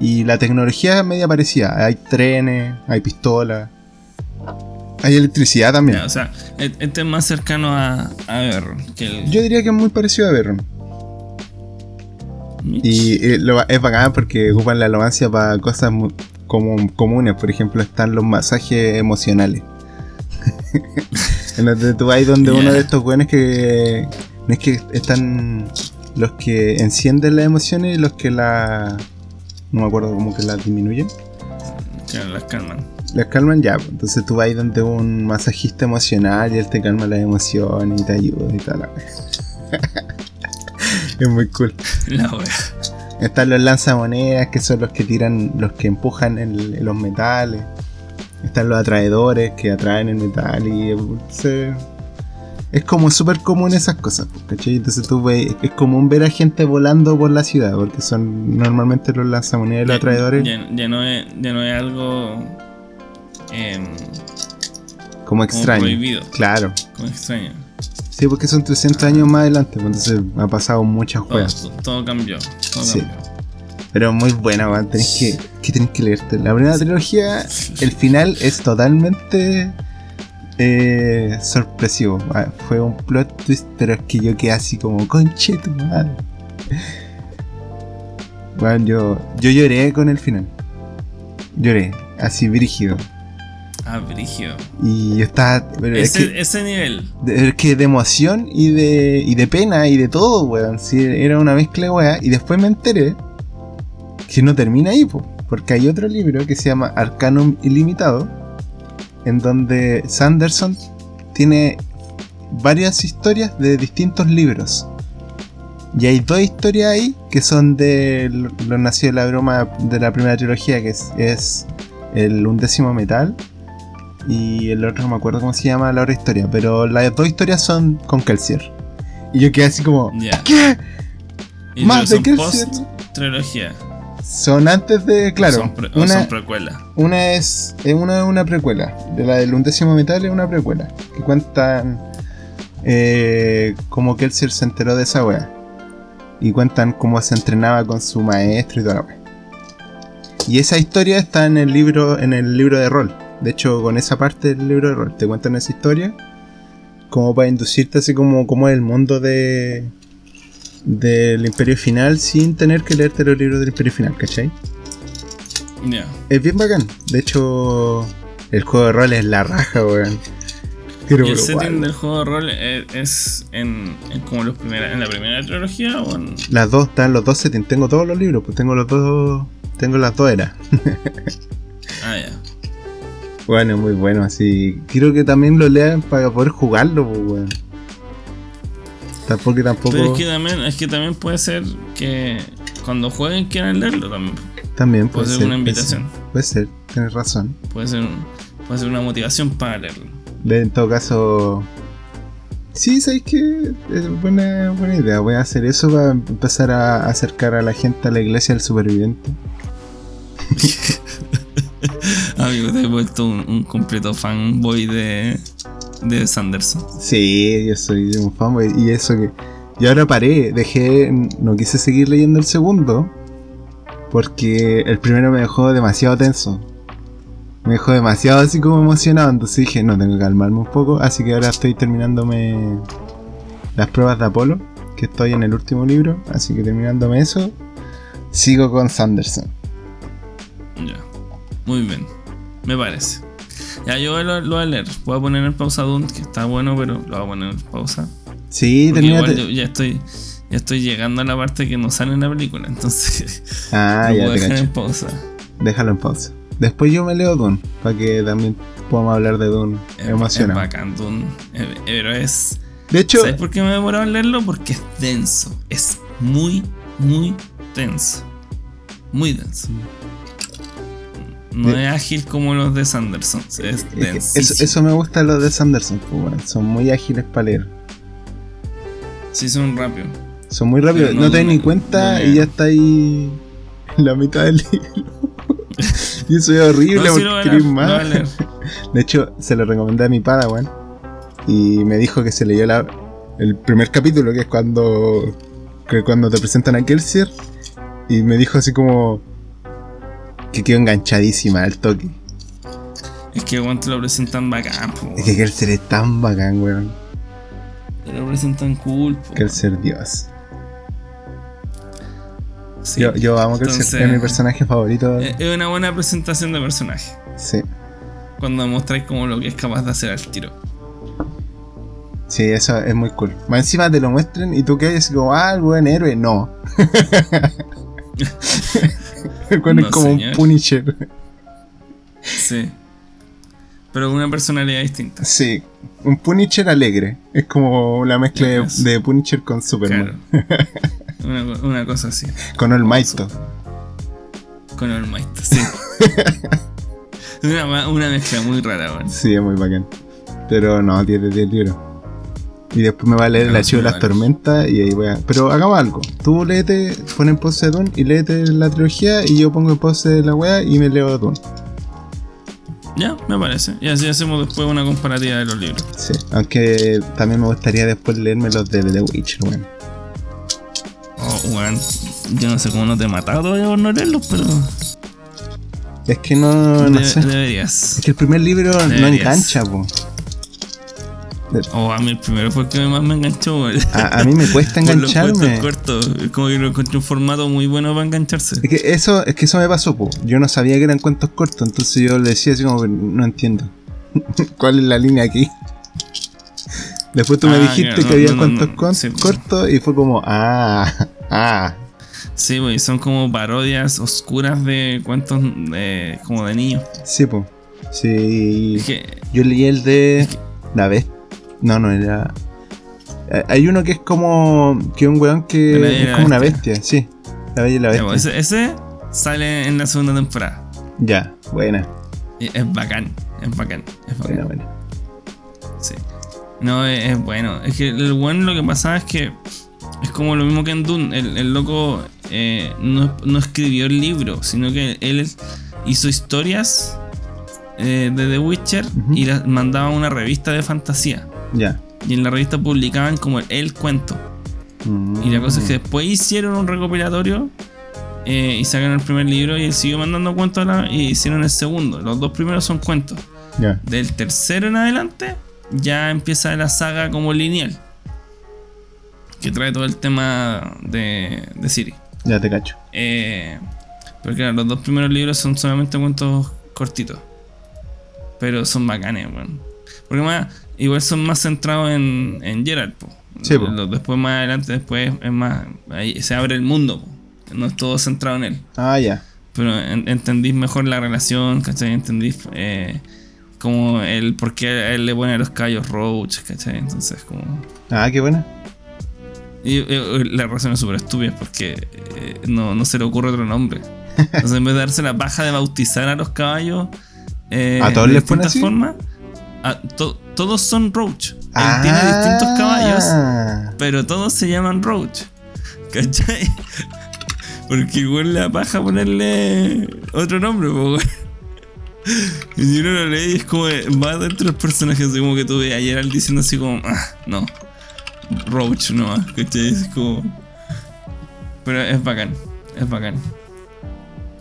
Y la tecnología es media parecida. Hay trenes, hay pistolas. Hay electricidad también. Ya, o sea, e- este es más cercano a, a ver que el. Yo diría que es muy parecido a Everron. Mitch. Y eh, lo- es bacán porque ocupan la alomancia para cosas como comunes. Por ejemplo, están los masajes emocionales. en donde tú vas donde uno de estos buenos que. No es que están los que encienden las emociones y los que la. No me acuerdo cómo que las disminuyen. Las calman. Las calman ya. pues. Entonces tú vas donde un masajista emocional y él te calma las emociones y te ayuda y tal. es muy cool. La wea. Están los lanzamonedas, que son los que tiran, los que empujan el- los metales. Están los atraedores que atraen el metal y eh, se- es como súper común esas cosas, ¿cachai? Entonces tú ves, es común ver a gente volando por la ciudad, porque son normalmente los lanzamonedas y los atraedores Ya, ya no es, ya no es algo. em, como como extraños. prohibido. Claro. Como extraño. Sí, porque son 300 años más adelante, pues, entonces ha pasado muchas Todo, juegas. todo cambió. Todo Sí. cambió. Pero muy buena, man. Tenés que, que tenés que leerte. La primera trilogía, el final es totalmente eh, sorpresivo. Ah, Fue un plot twist, pero es que yo quedé así como, conche tu madre. Bueno, yo, yo lloré con el final. Lloré, así brígido. Ah, Brigio. Y yo estaba. pero es Ese, que- ese nivel. de, es que de emoción y de, y de pena y de todo, weón. Sí, era una mezcla weá. Y después me enteré que no termina ahí, po, porque hay otro libro que se llama Arcanum Ilimitado, en donde Sanderson tiene varias historias de distintos libros. Y hay dos historias ahí que son de lo- los nacidos de la broma de la primera trilogía, que es, es el undécimo metal. Y el otro no me acuerdo cómo se llama la otra historia, pero las dos historias son con Kelsier. Y yo quedé así como. ¿qué? Más de Kelsier. post trilogía. Son antes de, claro, Son, pre- una, son una es, es una, una precuela. De la del undécimo metal es una precuela. Que cuentan eh, cómo Kelsier se enteró de esa wea. Y cuentan cómo se entrenaba con su maestro y toda la wea. Y esa historia está en el libro, en el libro de rol. De hecho, con esa parte del libro de rol te cuentan esa historia. Como para inducirte así como, como es el mundo de del Imperio Final sin tener que leerte los libros del Imperio Final, ¿cachai? Ya. Es bien bacán. De hecho, el juego de rol es la raja, weón. Pero, ¿Y el setting del juego de rol es, es en, en como los primera, en la primera trilogía o en. Las dos, están los dos settings. Tengo todos los libros, pues tengo los dos. Tengo las dos eras. Ah, ya. Bueno, muy bueno, así. Quiero que también lo lean para poder jugarlo, pues, weón. Tampoco, tampoco. Pero es que también, es que también puede ser que cuando jueguen quieran leerlo también. También Puede puede, ser una puede invitación. ser, Puede ser, tienes razón. Puede ser, puede ser una motivación para leerlo. De- En todo caso. Sí, sabéis que es buena, buena idea. Voy a hacer eso para empezar a acercar a la gente a la iglesia del superviviente. Amigo, te he vuelto un, un completo fanboy de, de Sanderson. Sí, yo soy un fanboy. Y eso que. Y ahora paré, dejé. No quise seguir leyendo el segundo. Porque el primero me dejó demasiado tenso. Me dejó demasiado así como emocionado. Entonces dije, no, tengo que calmarme un poco. Así que ahora estoy terminándome las pruebas de Apolo. Que estoy en el último libro. Así que terminándome eso. Sigo con Sanderson. Ya. Muy bien. Me parece. Ya yo lo, lo voy a leer. Voy a poner en pausa Dune, que está bueno, pero lo voy a poner en pausa. Sí, igual yo ya estoy. Ya estoy llegando a la parte que no sale en la película, entonces Ah, lo ya te dejar en pausa. Déjalo en pausa. Después yo me leo Dune, para que también podamos hablar de Dune Es- Es emocionado. bacán, Dune. Eh, Pero es. De hecho, ¿Sabes por qué me he demorado en leerlo? Porque es denso. Es muy, muy denso. Muy denso. No es ágil como los de Sanderson. Es eso, eso me gusta los de Sanderson, pues, son muy ágiles para leer. Sí, son rápidos. Son muy rápidos, no, no- te das ni cuenta no y ya está ahí en la mitad del libro. y eso es horrible sí porque leer, más. De hecho, se lo recomendé a mi Padawan y me dijo que se leyó la- el primer capítulo, que es cuando, que cuando te presentan a Kelsier, y me dijo así como que quedó enganchadísima al toque. Es que weón, te lo presentan bacán, po, Es que Kelsier es tan bacán, weón. Te lo presentan cool, po. Kelsier Dios. Sí. Yo, yo amo a Kelsier, Entonces- es mi personaje favorito. Eh, Es una buena presentación de personaje. Sí, Cuando mostráis como lo que es capaz de hacer al tiro. sí, eso es muy cool. Más encima te lo muestren y tú quedas así como, ah, el buen héroe. No. El weón es No, como señor. un Punisher. Sí. Pero una personalidad distinta. Sí, un Punisher alegre. Es como la mezcla de, de Punisher con Superman. Claro. una, una cosa así. Con el Maito. Con el Might, sí. una, una mezcla muy rara, weón. Sí, es muy bacán. Pero no, tiene 10 libros. Y después me va a leer el No, archivo sí, de las tormentas y ahí voy a. Pero hagamos algo. Tú léete, pon en pose Dune y léete la trilogía y yo pongo en pose la wea y me leo Dune. Ya, me parece. Y así hacemos después una comparativa de los libros. Sí. Aunque también me gustaría después leerme los de The Witcher, weón. Oh, weón. Yo no sé cómo no te he matado todavía por no leerlos, pero. Es que no, no sé. Deberías. Es que el primer libro no engancha, po. Oh, a mí el primero fue el que más me enganchó. A, a mí me cuesta engancharme. cuentos cortos. Es como que lo encontré un formato muy bueno para engancharse. Es que eso, es que eso me pasó, po. Yo no sabía que eran cuentos cortos, entonces yo le decía así como, no entiendo. ¿Cuál es la línea aquí? Después tú me Ah, dijiste claro, que había no, cuentos no, con- sí. cortos y fue como, ah, ah. Sí, güey, son como parodias oscuras de cuentos eh, como de niños. Sí, po. Sí. Es que, Yo leí el de la vez. No, no era. Eh, Hay uno que es como que un weón que es como una Bestia. sí. La bella y la bestia. pues, ese, ese sale en la segunda temporada. Ya, buena, Y es bacán, es bacán, es buena, bacán. buena. Sí. No, es, es bueno. Es que el bueno lo que pasaba es que es como lo mismo que en Dune. El, el loco eh, no, no escribió el libro, sino que él hizo historias eh, de The Witcher y las mandaba a una revista de fantasía. Ya. Y en la revista publicaban como el cuento. Mm. Y la cosa es que después hicieron un recopilatorio eh, y sacaron el primer libro y él siguió mandando cuentos y hicieron el segundo. Los dos primeros son cuentos. Del tercero en adelante ya empieza la saga como lineal. Que trae todo el tema de, de Siri. Ya te cacho. Eh, pero claro, los dos primeros libros son solamente cuentos cortitos. Pero son bacanes, weón. Porque más, igual son más centrados en, en Geralt, po. Sí, po. Después más adelante, después es más. Ahí se abre el mundo, po. No es todo centrado en él. Ah, ya. Pero en- entendís mejor la relación, ¿cachai? Entendís eh, como el por qué a él le pone los callos Roach, ¿cachai? Entonces, como. Ah, qué buena. Y la razón es súper estúpida porque eh, no, no se le ocurre otro nombre. Entonces, en vez de darse la paja de bautizar a los caballos eh, ¿A todos de les pone distintas así? Formas, a- to- todos son Roach. Él tiene distintos caballos, Ah. pero todos se llaman Roach. ¿Cachai? Porque igual le da paja ponerle otro nombre, weón. Y si uno lo lee, es como va dentro del personaje, así como que tú ves ayer al diciendo así como, ah, no, Roach nomás, ¿cachai? Es como. Pero es bacán, es bacán.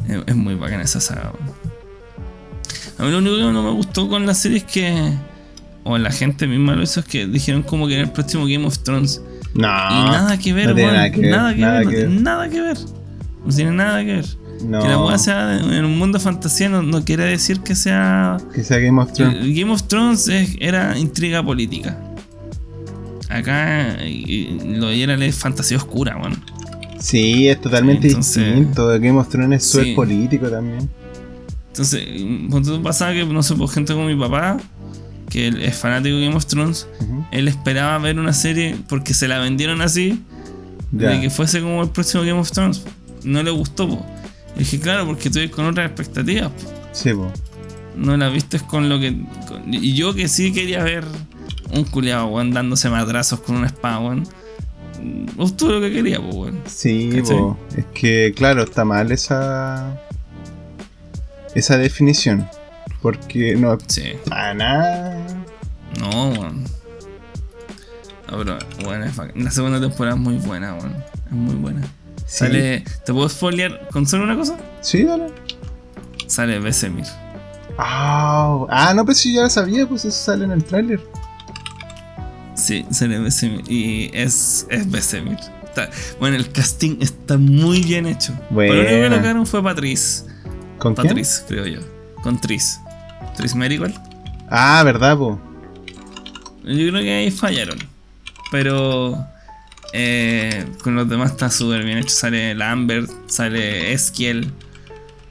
Es, es muy bacán esa saga, weón. A mí lo único que no me gustó con la serie es que. O la gente misma lo hizo, es que dijeron como que en el próximo Game of Thrones. No. y nada que ver, no tiene nada que ver, Nada que nada ver, no tiene nada que ver. No tiene nada que ver. No. Que la weá sea en un mundo de fantasía no, no quiere decir que sea. Que sea Game of Thrones. Game of Thrones es- era intriga política. Acá y lo de Geralt es fantasía oscura, weón. Sí, es totalmente Entonces- distinto. Game of Thrones es Sí. político también. Entonces, cuando tú pasaba que, no sé, por gente como mi papá, que él es fanático de Game of Thrones, él esperaba ver una serie porque se la vendieron así, de que fuese como el próximo Game of Thrones. No le gustó, po. Y dije, claro, porque estoy con otras expectativas. po. Sí, po. No la viste con lo que. con- y yo que sí quería ver un culiado, weón, dándose madrazos con una espada, weón. Obtuve lo que quería, pues, weón. Sí, po. es que claro, está mal esa esa definición. Porque no Sí. para nada. No, weón. No, pero, bueno, la segunda temporada es muy buena, weón. Es muy buena. Sí. Sale. ¿Te puedo spoilear con solo una cosa? Sí, dale. Sale Besemir. Ah, ah, no, pues sí, ya lo sabía, pues eso sale en el tráiler. Sí, sale Besemir. Y es, es Besemir. Está- bueno, el casting está muy bien hecho. Buena. Pero lo único que lo cagaron fue Patrice. ¿Con quién? Patrice, creo yo. Con Tris. Tris Merigold. Ah, verdad, po. Yo creo que ahí fallaron. Pero eh, con los demás está súper bien hecho. Sale Lambert, sale Eskiel.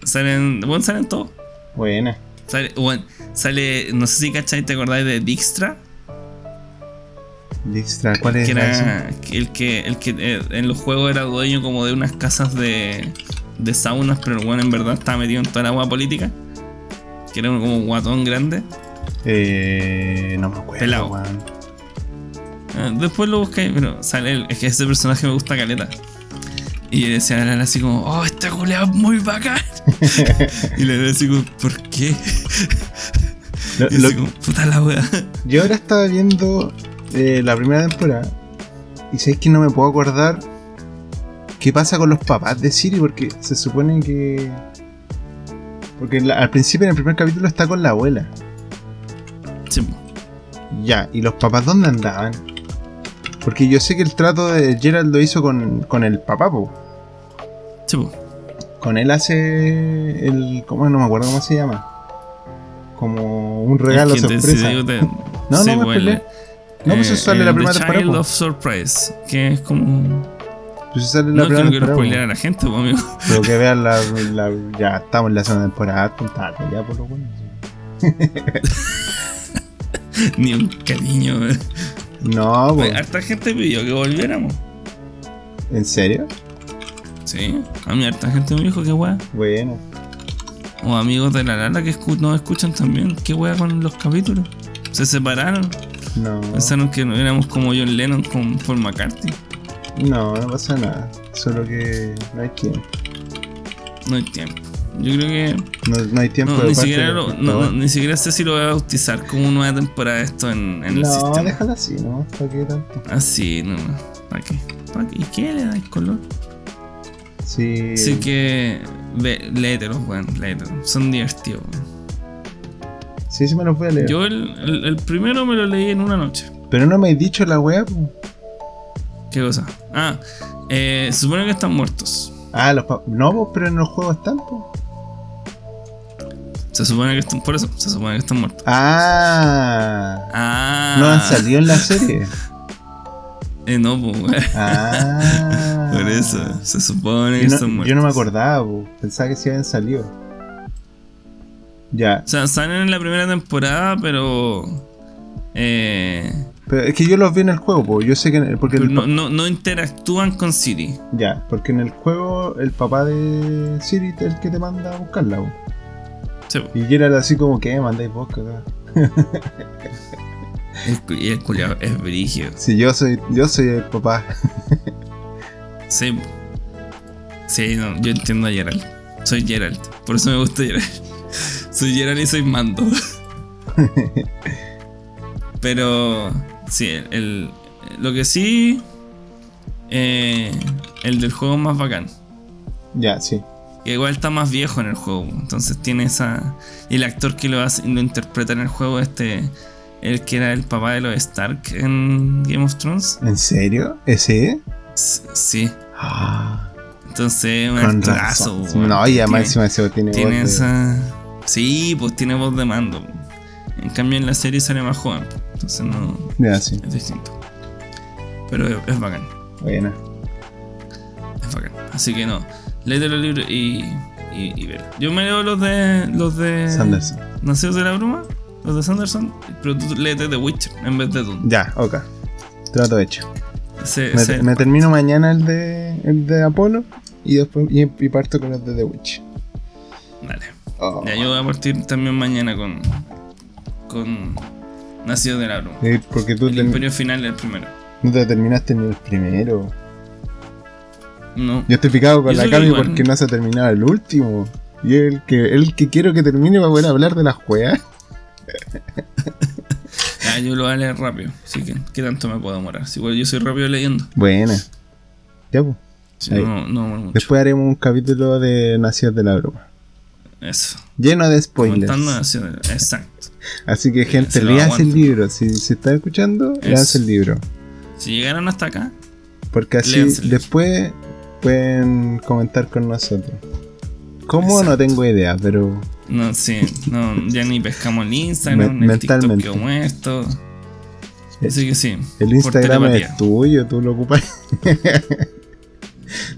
Salen. Bueno, salen todos. Buena. Sale, bueno, sale. No sé si cachai, te acordáis de Dijkstra. Dijkstra, ¿cuál es Que era el que, el que eh, en los juegos era dueño como de unas casas de, de saunas, pero el bueno en verdad estaba metido en toda la agua política. Que era como un guatón grande. Eh, no me acuerdo, Pelao. weón. Ah, Después lo busqué, pero sale el- es que ese personaje me gusta caleta. Y yo decía así como, oh, este culeado es muy bacán. y le decía así como, ¿por qué? Lo- Y lo- así como, puta la wea. yo ahora estaba viendo eh, la primera temporada y sabéis que no me puedo acordar qué pasa con los papás de Siri porque se supone que. Porque la- al principio en el primer capítulo está con la abuela. Sí. Ya, ¿y los papás dónde andaban? Porque yo sé que el trato de Gerald lo hizo con, con el papá, po. Sí, po. Con él hace el. ¿Cómo? No me acuerdo cómo se llama. Como un regalo Es que sorpresa. te- No, sí, no me peleé. No, pues eh, eso sale el la primera temporada. Child of Surprise, que es como. Pues sale No primera no quiero spoilear po. a la gente, po, amigo. Pero que vean la, la- Ya estamos en la segunda temporada. pues, tarde, ya por lo bueno. Ni un cariño. eh. No. Oye, Harta gente pidió que volviéramos. ¿En serio? Sí, a mí harta gente me dijo que wea. Bueno. O amigos de la Lala que escu- nos escuchan también. ¿Qué wea con los capítulos? Se separaron. No. Pensaron que no éramos como John Lennon con Paul McCartney. No, no pasa nada. Solo que no hay tiempo. No hay tiempo. Yo creo que. No, no hay tiempo No, de ni, siquiera lo- no, no, ni siquiera sé si lo voy a bautizar como nueva temporada esto en, en el No, sistema. déjala así, ¿no? ¿Para qué tanto? Así, no, no. ¿Para qué? ¿Para qué? ¿Y qué le dais color? Sí. Así que. Ve, léetelos, weón, léetelos. Son divertidos, weón. Sí, sí me los voy a leer. Yo el, el- el primero me lo leí en una noche. Pero no me has dicho la weá. ¿Qué cosa? Ah, eh, se supone que están muertos. Ah, los No, po, pero en los juegos están, po. Se supone que están. Por eso, se supone que están muertos. Ah. Ah. No han salido en la serie. Eh, no, pues, weón. Ah. Por eso, se supone que Yo están no, muertos. yo no me acordaba, po. Pensaba que sí habían salido. Ya. O sea, salen en la primera temporada, pero. Eh, Pero es que yo los vi en el juego, po. Yo sé que. el- Porque el no, no, no interactúan con Siri. Ya, porque en el juego el papá de Siri es el que te manda a buscarla, po. Sí, po. Y Gerald así como que mandáis vos. El, el culiao es brigio. Si yo soy, yo soy el papá. Sí. Sí, no, yo entiendo a Gerald. Soy Gerald. Por eso me gusta Gerald. Soy Gerald y soy Mando. Pero. Sí, el, el- lo que sí. eh, el del juego más bacán. Ya, sí. Que igual está más viejo en el juego. Entonces tiene esa. Y el actor que lo hace, lo interpreta en el juego, este. El que era el papá de los Stark en Game of Thrones. ¿En serio? ¿Ese? S- Sí. Ah. Entonces, un actorazo. No, y además encima ese tiene, tiene voz de- esa. Sí, pues tiene voz de mando. En cambio, en la serie sale más joven. Entonces, no. Ya, sí. Es distinto. Pero es, es bacán. Buena. Es bacán. Así que no. Léete los libros y. y, y ver. Yo me leo los de. Los de. Sanderson. Nacidos de la Bruma. Los de Sanderson. Pero tú léete The Witcher en vez de Dune. Ya, ok. Trato hecho. Me, termino mañana el de, el de Apolo y después y, y parto con el de The Witch. Dale. Oh. Ya, yo voy a partir también mañana con. Con. Nacidos de la Bruma. Eh, Porque tú El te- Imperio Final es el primero. no te terminaste ni el primero. No. Yo estoy picado con la Cami porque no se ha terminado el último. Y el que, el que quiero que termine para poder hablar de las juegas. Ah, yo lo voy a leer rápido. Así que, ¿qué tanto me puedo demorar? Si igual yo soy rápido leyendo. Buena. Ya, pues. No, no mucho. Después haremos un capítulo de Nacidos de la Broma. Eso. Lleno de spoilers. Exacto. Así que, gente, leas el libro. Si se está escuchando, Eso. leas el libro. Si llegaron hasta acá, Porque así después pueden comentar con nosotros. ¿Cómo? No tengo idea, pero no, sí, no, ya ni pescamos el Instagram, Me- el TikTok muerto. Así que sí. el Instagram es tuyo, tú lo ocupas.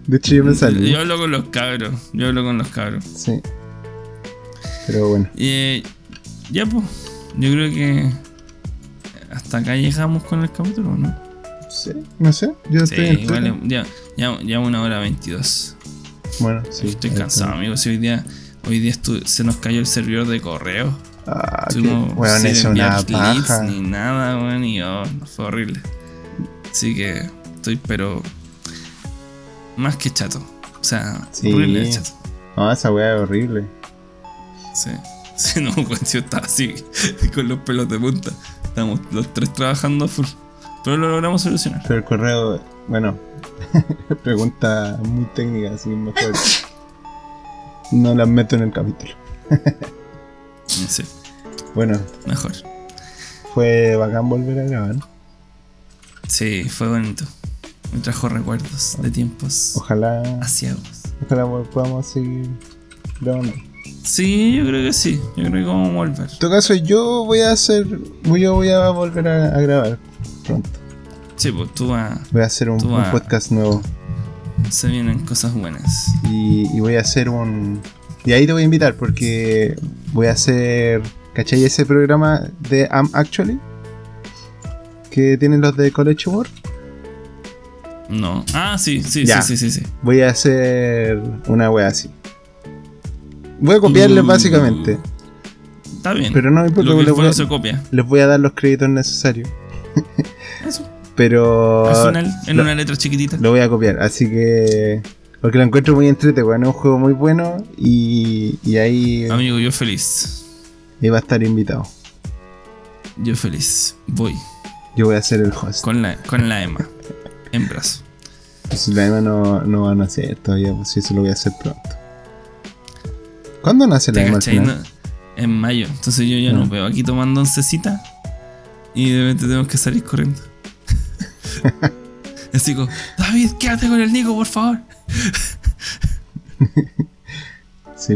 de hecho, yo me salí. Yo hablo con los cabros. Yo hablo con los cabros. Sí. Pero bueno, Y ya, pues. Yo creo que hasta acá llegamos con el capítulo, ¿no? sí, no sé. Yo Sí, estoy ya, ya, ya una hora veintidós. Bueno, sí. Estoy cansado, amigo. Si hoy día, hoy día se nos cayó el servidor de correo. Ah, Tuvimos sin es una paja. ni nada, weón, y oh, no, fue horrible. Así que estoy, pero más que chato. O sea, Sí. horrible chato. No, esa weá es horrible. Sí. Sí, no, weón, yo estaba así, con los pelos de punta. Estamos los tres trabajando a full. Pero lo logramos solucionar. Pero el correo, bueno, pregunta muy técnica, así mejor no las meto en el capítulo. Sí, Bueno, mejor. fue bacán volver a grabar. Sí, fue bonito. Me trajo recuerdos de tiempos Ojalá, asiagos. ojalá podamos seguir grabando. Sí, yo creo que sí. Yo creo que vamos a volver. En todo caso, yo voy a hacer, yo voy a volver a, a grabar pronto. Sí, pues tú vas. Voy a hacer un, podcast nuevo Se vienen cosas buenas. y, y voy a hacer un... Y ahí te voy a invitar porque voy a hacer, ¿cachai? Ese programa de Am Actually que tienen los de College Humor. No. Ah, sí, sí, Ya. sí, sí, sí, sí. Voy a hacer una wea así. Voy a copiarles básicamente, Está bien. pero no me importa, Lo que les es voy, bueno a, se copia. les voy a dar los créditos necesarios. Eso. Pero Al final, en lo- una letra chiquitita. lo voy a copiar, así que... Porque lo encuentro muy entretenido, weón, es un juego muy bueno y, y ahí, Amigo, yo feliz. ahí va a estar invitado. Yo feliz. Voy. Yo voy a ser el host. Con la, con la Emma. En brazo. Si la Emma no, no va a nacer todavía, pues sí, eso lo voy a hacer pronto. ¿Cuándo nace la ¿Te Emma al cachai? No- En mayo. Entonces yo ya No. nos veo aquí tomando oncecita. Y de repente tenemos que salir corriendo. Así como, David, quédate con el Nico, por favor. Sí,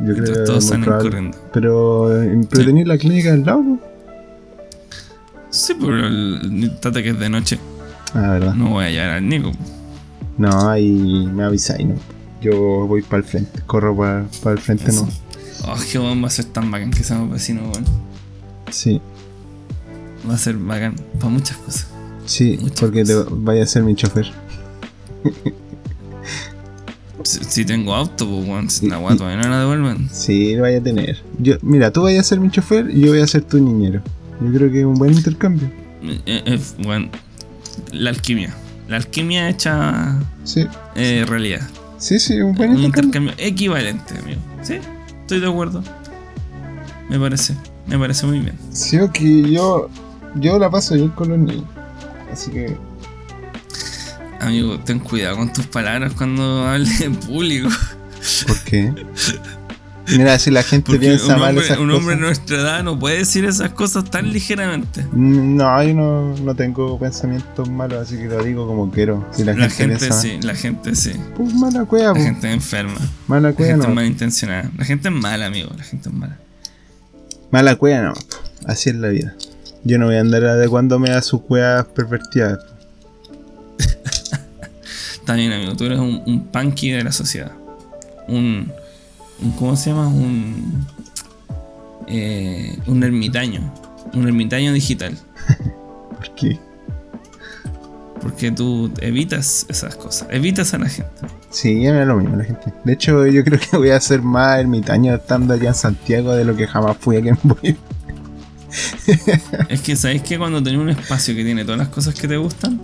yo creo que todos salen corriendo. Pero, eh, ¿pero Sí. tenéis la clínica al lado? Sí, pero el que es de noche. Ah, verdad. No voy a llevar al Nico. No, ahí me avisáis, ¿no? Yo voy para el frente, corro para el frente, Eso. no. Oh, qué bueno, va a ser tan bacán que seamos vecinos, weón. Sí, Va a ser bacán para muchas cosas. sí, Muchas porque te vaya a ser mi chofer. Si, si tengo auto, pues, weón, si la todavía no la devuelven. Sí, lo vaya a tener. Yo, mira, tú vayas a ser mi chofer y yo voy a ser tu niñero. Yo creo que es un buen intercambio. Eh, eh, weón, la alquimia. La alquimia hecha Sí, eh, realidad. Sí, sí, un buen Un intercambio. equivalente, amigo. Sí, estoy de acuerdo. Me parece, me parece muy bien. Sí, que yo, yo la paso bien con los niños. Así que, Amigo, ten cuidado con tus palabras cuando hables en público. ¿por qué? Mira, si la gente Porque piensa un mal esas un hombre de nuestra edad no puede decir esas cosas tan ligeramente. Mm, No, yo no, no tengo pensamientos malos, así que lo digo como quiero. Si la, La gente, sí, la gente sí. pues mala cueva, La pues. gente es enferma. Mala La cueva gente es malintencionada. La gente es mala, amigo. La gente es mala. Mala cueva no. Así es la vida. Yo no voy a andar adecuándome a sus cuevas pervertidas. Bien, amigo. Tú eres un, un punky de la sociedad. Un- ¿Cómo se llama? Un. eh, un ermitaño. Un ermitaño digital. ¿Por qué? Porque tú evitas esas cosas. Evitas a la gente. Sí, da lo mismo la gente. De hecho, yo creo que voy a ser más ermitaño estando allá en Santiago de lo que jamás fui a Game Boy. es que sabes que cuando tenés un espacio que tiene todas las cosas que te gustan,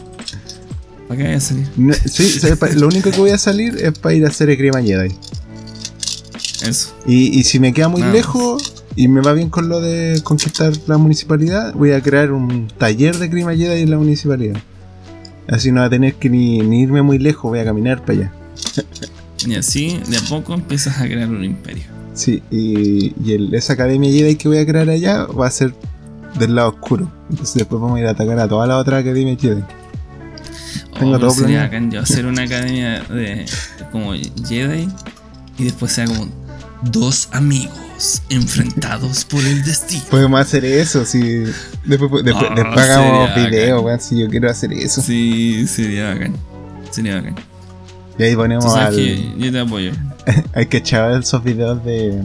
¿para qué vayas a salir? No, sí, lo único que voy a salir es para ir a hacer esgrima Jedi. Eso. Y, y si me queda muy lejos y me va bien con lo de conquistar la municipalidad, voy a crear un taller de esgrima Jedi en la municipalidad. Así no va a tener que ni, ni irme muy lejos, voy a caminar para allá. Y así, de a poco, empiezas a crear un imperio. Sí, y, y el- esa academia Jedi que voy a crear allá va a ser del lado oscuro. Entonces después vamos a ir a atacar a toda la otra academia Jedi. Tengo Oh, todo pero sería bacán yo hacer una academia de como Jedi y después sea como dos amigos enfrentados por el destino. Podemos hacer eso, si después, después, Oh, después hagamos video, weón, si yo quiero hacer eso. Sí, sería bacán. Sería bacán. Y ahí ponemos al... que yo te apoyo. Hay que echar esos videos de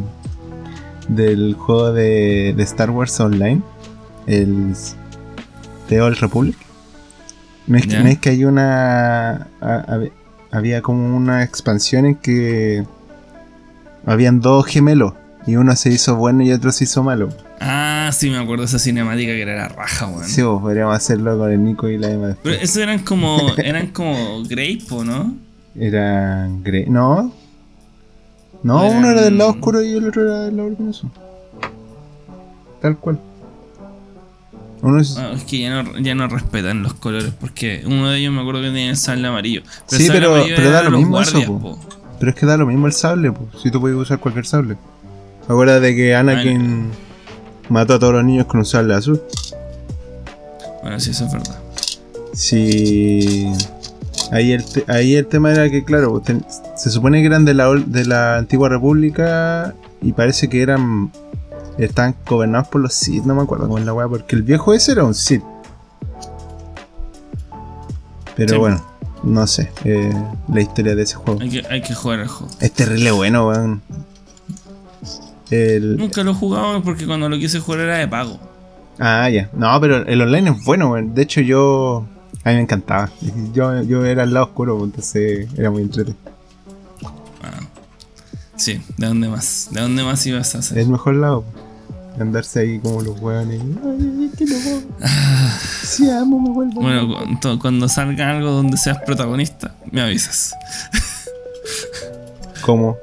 del juego de, de Star Wars Online, el The Old Republic. No es, que, Ya. no es que hay una a- había como una expansión en que habían dos gemelos y uno se hizo bueno y otro se hizo malo. Ah, sí, me acuerdo de esa cinemática que era la raja, weón. Sí, vos, podríamos hacerlo con el Nico y la Emma. Pero esos eran como, eran como Grape, ¿o ¿no? Eran gre- no. No, Eran- uno era del lado oscuro y el otro era del lado luminoso. Tal cual. Uno es... Ah, es que ya no, ya no respetan los colores porque uno de ellos me acuerdo que tenía el sable amarillo. Sí, pero- pero era da lo mismo eso, guardias, po. po. Pero es que da lo mismo el sable, pues. Si tú puedes usar cualquier sable. Acuérdate de que Anakin mató a todos los niños con un sable azul. Bueno, sí, eso es verdad. Si. Ahí el, te- ahí el tema era que, claro, se supone que eran de la, de la antigua república y parece que eran. Estaban gobernados por los Sith, no me acuerdo cómo es la weá, porque el viejo ese era un Sith. Pero Sí. bueno, no sé, eh, la historia de ese juego. Hay que, hay que jugar el juego. Es terrible bueno, weón. El, Nunca lo he jugado porque cuando lo quise jugar era de pago. Ah, ya. No, pero el online es bueno, weón. De hecho, yo. A mí me encantaba. Yo, yo era al lado oscuro, entonces era muy entretenido. Ah. Sí, ¿de dónde más? ¿De dónde más ibas a hacer? El mejor lado. Andarse ahí como los weones. Ay, es que no puedo. Si amo, me vuelvo. Bueno, cu- cuando salga algo donde seas protagonista, me avisas. ¿Cómo?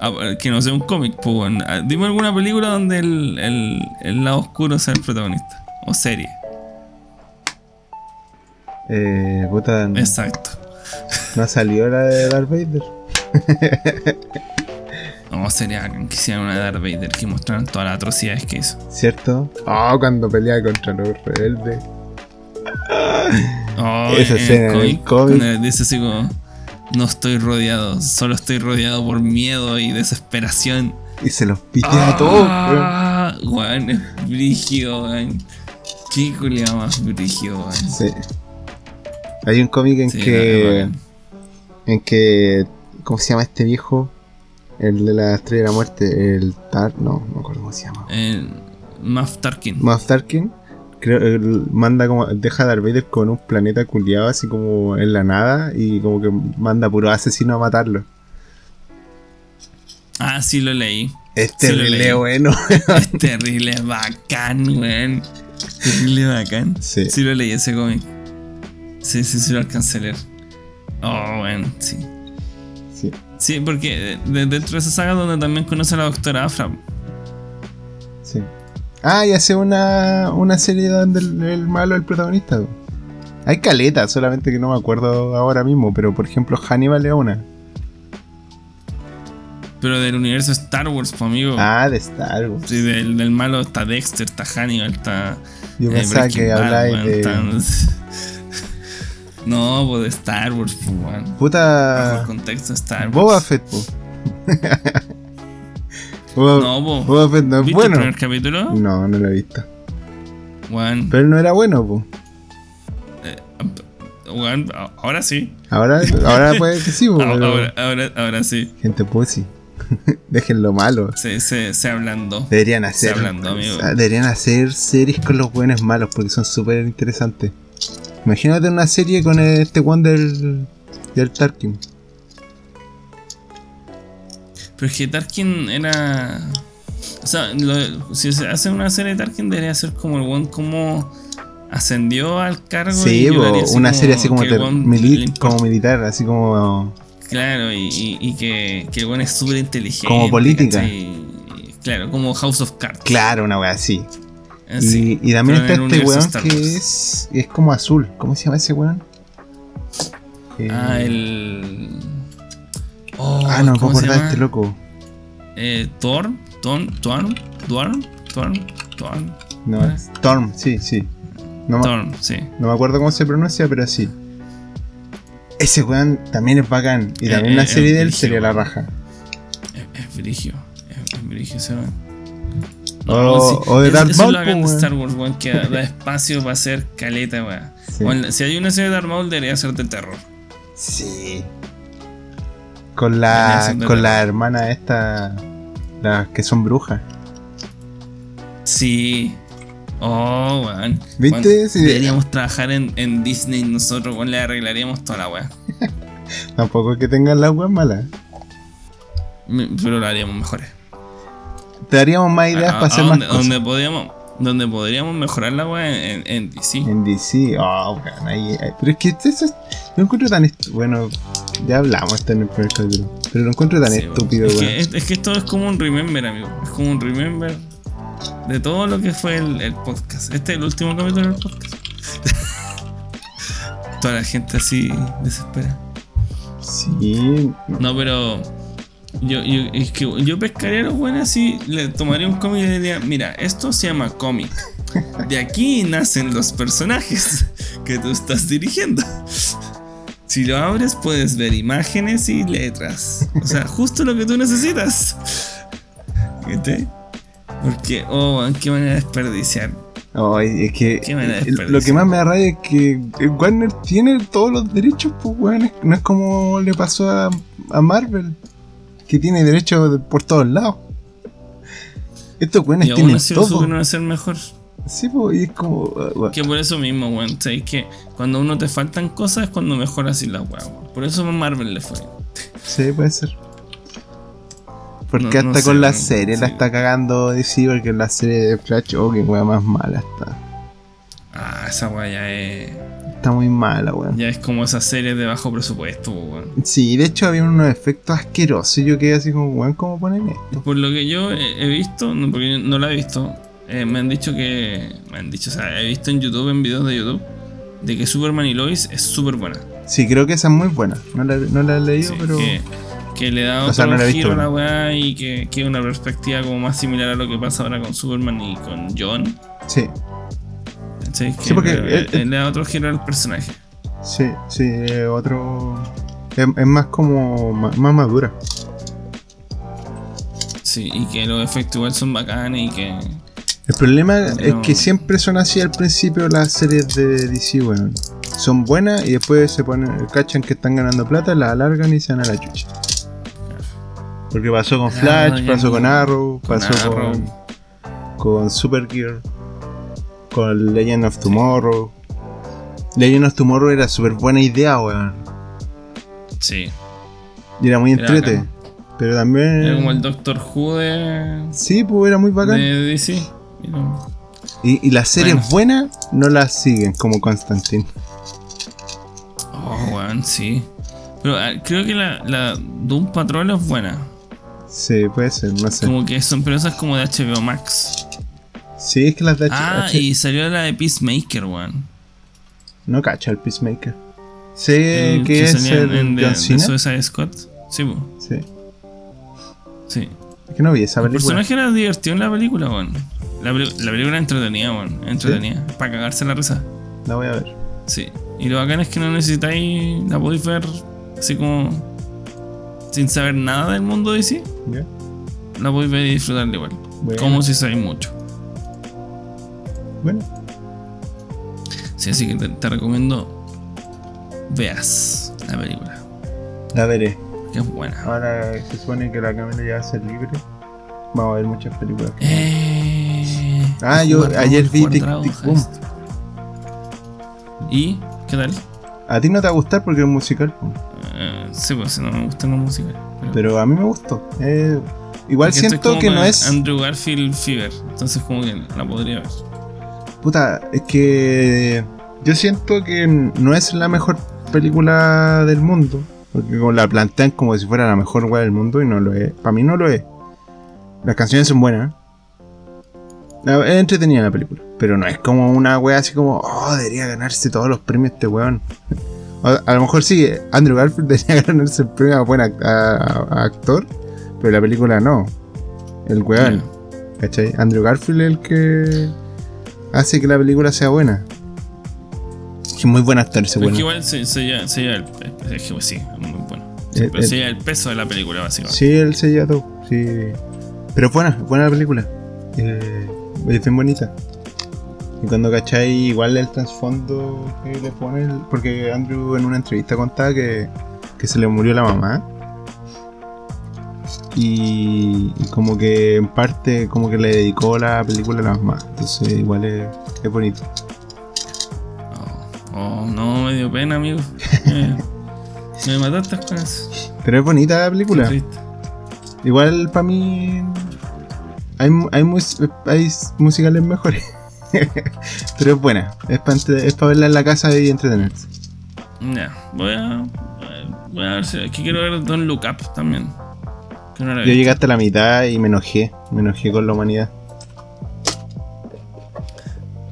Ah, que no sea un cómic, pues bueno. Ah, Dime alguna película donde el, el, el lado oscuro sea el protagonista. O serie. Eh, puta, Exacto. no salió la de Darth Vader. O sería bacán que hicieran una Darth Vader que mostraran todas las atrocidades que hizo. ¿Cierto? Ah, cuando pelea contra los rebeldes. Oh, Esa en escena en el cómic. dice así como no estoy rodeado, solo estoy rodeado por miedo y desesperación. Y se los pitea a todos, weón. Ah, weón, es brígido, weón. Qué más brígido, weón. Sí. Hay un cómic en Sí, que. En que. ¿Cómo se llama este viejo? El de la estrella de la muerte. El Tar. No, no me acuerdo cómo se llama. Eh, Moff Tarkin. Moff Tarkin. Creo, manda como. Deja a Darth Vader con un planeta culiado así como en la nada. Y como que manda puro asesino a matarlo. Ah, sí lo leí. Es terrible bueno. Es terrible, bacán, weón. Terrible bacán. Sí. Sí lo leí ese cómic. Sí, sí, sí lo alcancé a leer. Oh, bueno, sí. Sí. Sí, porque de- dentro de esa saga donde también conoce a la doctora Afra. Sí. Ah, y hace una, una serie donde el, el malo es el protagonista. Hay caleta, solamente que no me acuerdo ahora mismo, pero por ejemplo Hannibal es una. Pero del universo Star Wars, pues amigo. Ah, de Star Wars. Sí, del, del malo está Dexter, está Hannibal, está. Yo eh, pensaba que habláis de. está- No, pues de Star Wars, pues. Bajo el Puta. contexto de Star Wars. Boba Fett, po. Boba, No, po. Boba Fett no es ¿Viste bueno. el primer capítulo? No, no lo he visto. Weón, Pero no era bueno, po. eh, ahora sí. Ahora, ahora puede que sí, po. Ahora, ahora, ahora, ahora sí. Gente pussy. Déjenlo malo. Se, se, se ablandó. Deberían hacer. hablando, amigo. deberían hacer series con los buenos malos porque son súper interesantes. Imagínate una serie con este one del, del Tarkin. Pero es que Tarkin era. O sea, lo- si se hace una serie de Tarkin, debería ser como el one como ascendió al cargo. Sí, y una serie así como, ter- mili- como militar, así como. Claro, y, y- y que, que el one es súper inteligente. Como política. Claro, como House of Cards. Claro, una wea así. Así, y, y también está este weón Star que es, es como azul. ¿Cómo se llama ese weón? Eh, Ah, el. Oh, ah, no ¿cómo se llama? este loco. Eh, Thor, Thorn, Thorn, Thorn, Thorn, Thorn, No, Ah. Storm, sí, sí. No, me- Thorn, sí. no me acuerdo cómo se pronuncia, pero sí. Ese weón también es bacán. Y Eh, también eh, una es serie de él sería la raja. Es, es brigio, es, es brigio ese weón. O- o de Darth eso es Maul, lo bacán po, de weón. Star Wars, weón, que da espacio para hacer caleta, weón. Sí. Weón, Si hay una serie de Darth Maul, debería ser de terror. Sí. Con la, con la hermana esta. Las que son brujas. Sí. Oh, weón. ¿Viste? Weón, Sí. Deberíamos trabajar en, en Disney nosotros, weón, le arreglaríamos toda la weá. Tampoco es que tengan las weas malas. Pero lo haríamos mejores. Te daríamos más ideas para hacer más donde, cosas. donde podríamos, donde podríamos mejorar la weá en, en DC. En DC, oh, weón, ahí, ahí- Pero es que eso es, lo encuentro tan estu- Bueno, ya hablamos esto en el primer capítulo. Pero lo encuentro tan Sí, estúpido, es weón. que, es, es que esto es como un remember, amigo. Es como un remember de todo lo que fue el, el podcast. Este es el último capítulo del podcast. Toda la gente así desespera. Sí. No, pero yo, yo, es que yo pescaría a los buenos así, le tomaría un cómic y le diría, mira, esto se llama cómic. De aquí nacen los personajes que tú estás dirigiendo. Si lo abres puedes ver imágenes y letras. O sea, justo lo que tú necesitas. ¿Viste? Porque, oh, qué manera de desperdiciar. Ay, es que lo que más me da rabia es que Warner tiene todos los derechos, pues. Es- No es como le pasó a, a Marvel, que tiene derechos de- por todos lados. Estos weones Y tienen así todo. supieron hacer mejor. Sí, pues, y es como. weón. Que por eso mismo, weón. ¿sabes? que cuando a uno te faltan cosas es cuando mejor así las weas, weón. Por eso a Marvel le fue. Sí, puede ser. Porque No- no hasta sé, con la serie la está cagando DC, porque la serie de Flash, oh, que wea más mala está. Ah, esa wea ya es. Está muy mala, weón. Ya es como esa serie de bajo presupuesto, weón. Sí, de hecho había unos efectos asquerosos y yo quedé así como, weón, ¿cómo ponen esto? Por lo que yo he visto, no, porque no la he visto, eh, me han dicho que. Me han dicho, o sea, he visto en YouTube, en videos de YouTube, de que Superman y Lois es súper buena. Sí, creo que esa es muy buena. No la, no la he leído, Sí, pero. que, que le da O otro sea, no la he giro a la weá y que, que una perspectiva como más similar a lo que pasa ahora con Superman y con John. Sí, ¿cachai? Que Sí, porque, le, le- le da otro giro al personaje. sí, sí, otro. Es, es más como. ma- Más, madura. Sí, y que los efectos igual son bacanes y que. El problema es que siempre son así al principio las series de DC, weón. Son buenas y después se ponen, cachan que están ganando plata, la alargan y se van a la chucha. Porque pasó con Flash, Claro, ya pasó con Arrow, con pasó Arrow. con, con Supergear, con Legend of Tomorrow. Legend of Tomorrow era súper buena idea, weón. Sí. Y era muy entrete. Pero también. Era como el Doctor Who de, Sí, pues era muy bacán. de DC. Y no- Y, y las series Bueno. buenas no las siguen, como Constantine. Oh, weón, sí. Pero ah, creo que la, la Doom Patrol es buena. Sí, puede ser, no sé. Como que son, pero como de HBO Max. Sí, es que las de H- Ah, H- y salió la de Peacemaker, weón. No cacha el Peacemaker. Sé El que, es el en- de, John de Cena. Suicide Squad. Sí, po. Sí. Sí. Es que no vi esa El película. personaje era divertido en la película, weón. La, la película era entretenida, weón. Entretenida. Para cagarse la risa. La voy a ver. Sí. Y lo bacán es que no necesitáis. La podéis ver así como. Sin saber nada del mundo de sí. ¿Ya? La podéis ver y disfrutarla igual. Bueno. Como si sabéis mucho. Bueno, Sí, así que te, te recomiendo. Veas la película. la veré. Que es buena. Ahora se supone que la cámara ya va a ser libre. Vamos a ver muchas películas. Eh, Ah, yo ayer vi Tic Tic Boom. ¿Y? ¿Qué tal? A ti no te va a gustar porque es musical. Eh, sí, pues no me gusta la música. Pero, pero a mí me gustó. Eh, igual siento que no es. Andrew Garfield Fever. Entonces, como que la podría ver. Puta, es que yo siento que no es la mejor película del mundo. Porque como la plantean como si fuera la mejor weá del mundo y no lo es. Para mí no lo es. Las canciones son buenas. Es entretenida la película. Pero no es como una wea así como, oh, debería ganarse todos los premios este weón. A, a lo mejor sí, Andrew Garfield debería ganarse el premio a buen act- a- a- a actor. Pero la película no. El weón. ¿Cachai? Andrew Garfield es el que hace que la película sea buena. Es muy buen actor ese Pero que igual se, se lleva, se lleva el, que, pues, sí, es muy bueno. Eh, Pero eh. se lleva el peso de la película, básicamente. Sí, él se lleva todo. Sí. Pero es buena, es buena la película. Eh, es bien bonita. Y cuando cachai, igual el trasfondo que le pone. el- porque Andrew en una entrevista contaba que, que se le murió la mamá. Y, y como que en parte como que le dedicó la película a la mamá. Entonces igual es, es bonito. Oh, oh, no, me dio pena, amigo. Eh, me mataste con eso. Pero es bonita la película. Igual para mí hay, hay, mus- hay musicales mejores. Pero es buena. Es para verla en la casa y entretenerse. Ya, voy a. Voy a ver si. Aquí quiero ver Don't Look Up también. Yo llegué hasta la mitad y me enojé. Me enojé con la humanidad.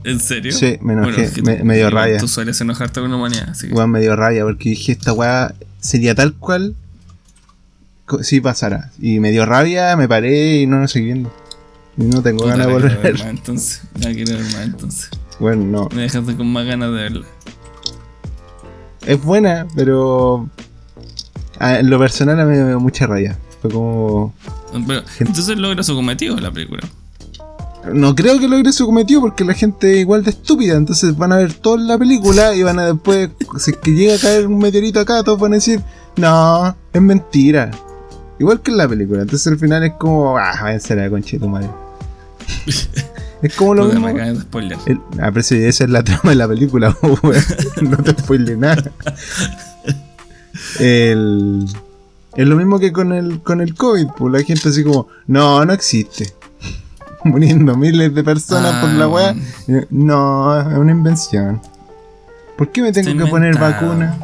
¿En serio? Sí, me enojé, es que me- tú- me dio rabia. Tú sueles enojarte con la humanidad, así que. Weón, me dio rabia porque dije esta weá sería tal cual si pasara. Y me dio rabia, me paré y no lo seguí viendo. Y no tengo ganas de volver ver más entonces. La quiero ver más entonces. Bueno, no. Me dejaste con más ganas de verla. Es buena, pero en lo personal a mí me dio mucha rabia. Fue como... Pero, entonces logra su cometido la película. No creo que logre su cometido porque la gente es igual de estúpida. Entonces van a ver toda la película y van a después, si es que llega a caer un meteorito acá, todos van a decir, no, es mentira. Igual que en la película. Entonces al final es como, ah, váyanse a la concha de tu madre. es como lo me mismo. de spoiler. El, ah, pero si esa es la trama de la película, no te spoile nada. El, es lo mismo que con el, con el COVID, pues la gente así como, no, no existe. Muriendo miles de personas por la Ah, weá. No, es una invención. ¿Por qué me tengo que poner vacuna?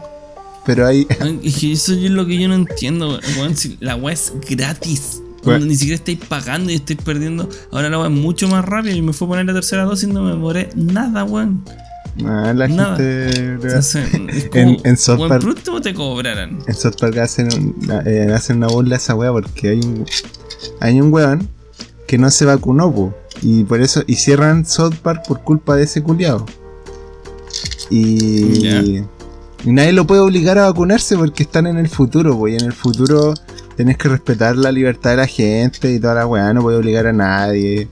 Pero ahí, Ay, Es que eso es lo que yo no entiendo, weón. Si la weá es gratis. Cuando Ni siquiera estáis pagando y estáis perdiendo. Ahora la weá es mucho más rápida. Y me fue a poner la tercera dosis y no me demoré nada, weón. Ah, la Nada. gente Entonces, En- en South Park- por último te cobraran. En South Park hacen, un- eh, hacen una burla a esa weá porque hay un, hay un weón que no se vacunó, po, y por eso, y cierran South Park por culpa de ese culiado. Y, nadie lo puede obligar a vacunarse porque están en el futuro, po, y en el futuro tenés que respetar la libertad de la gente y toda la weá, no puede obligar a nadie.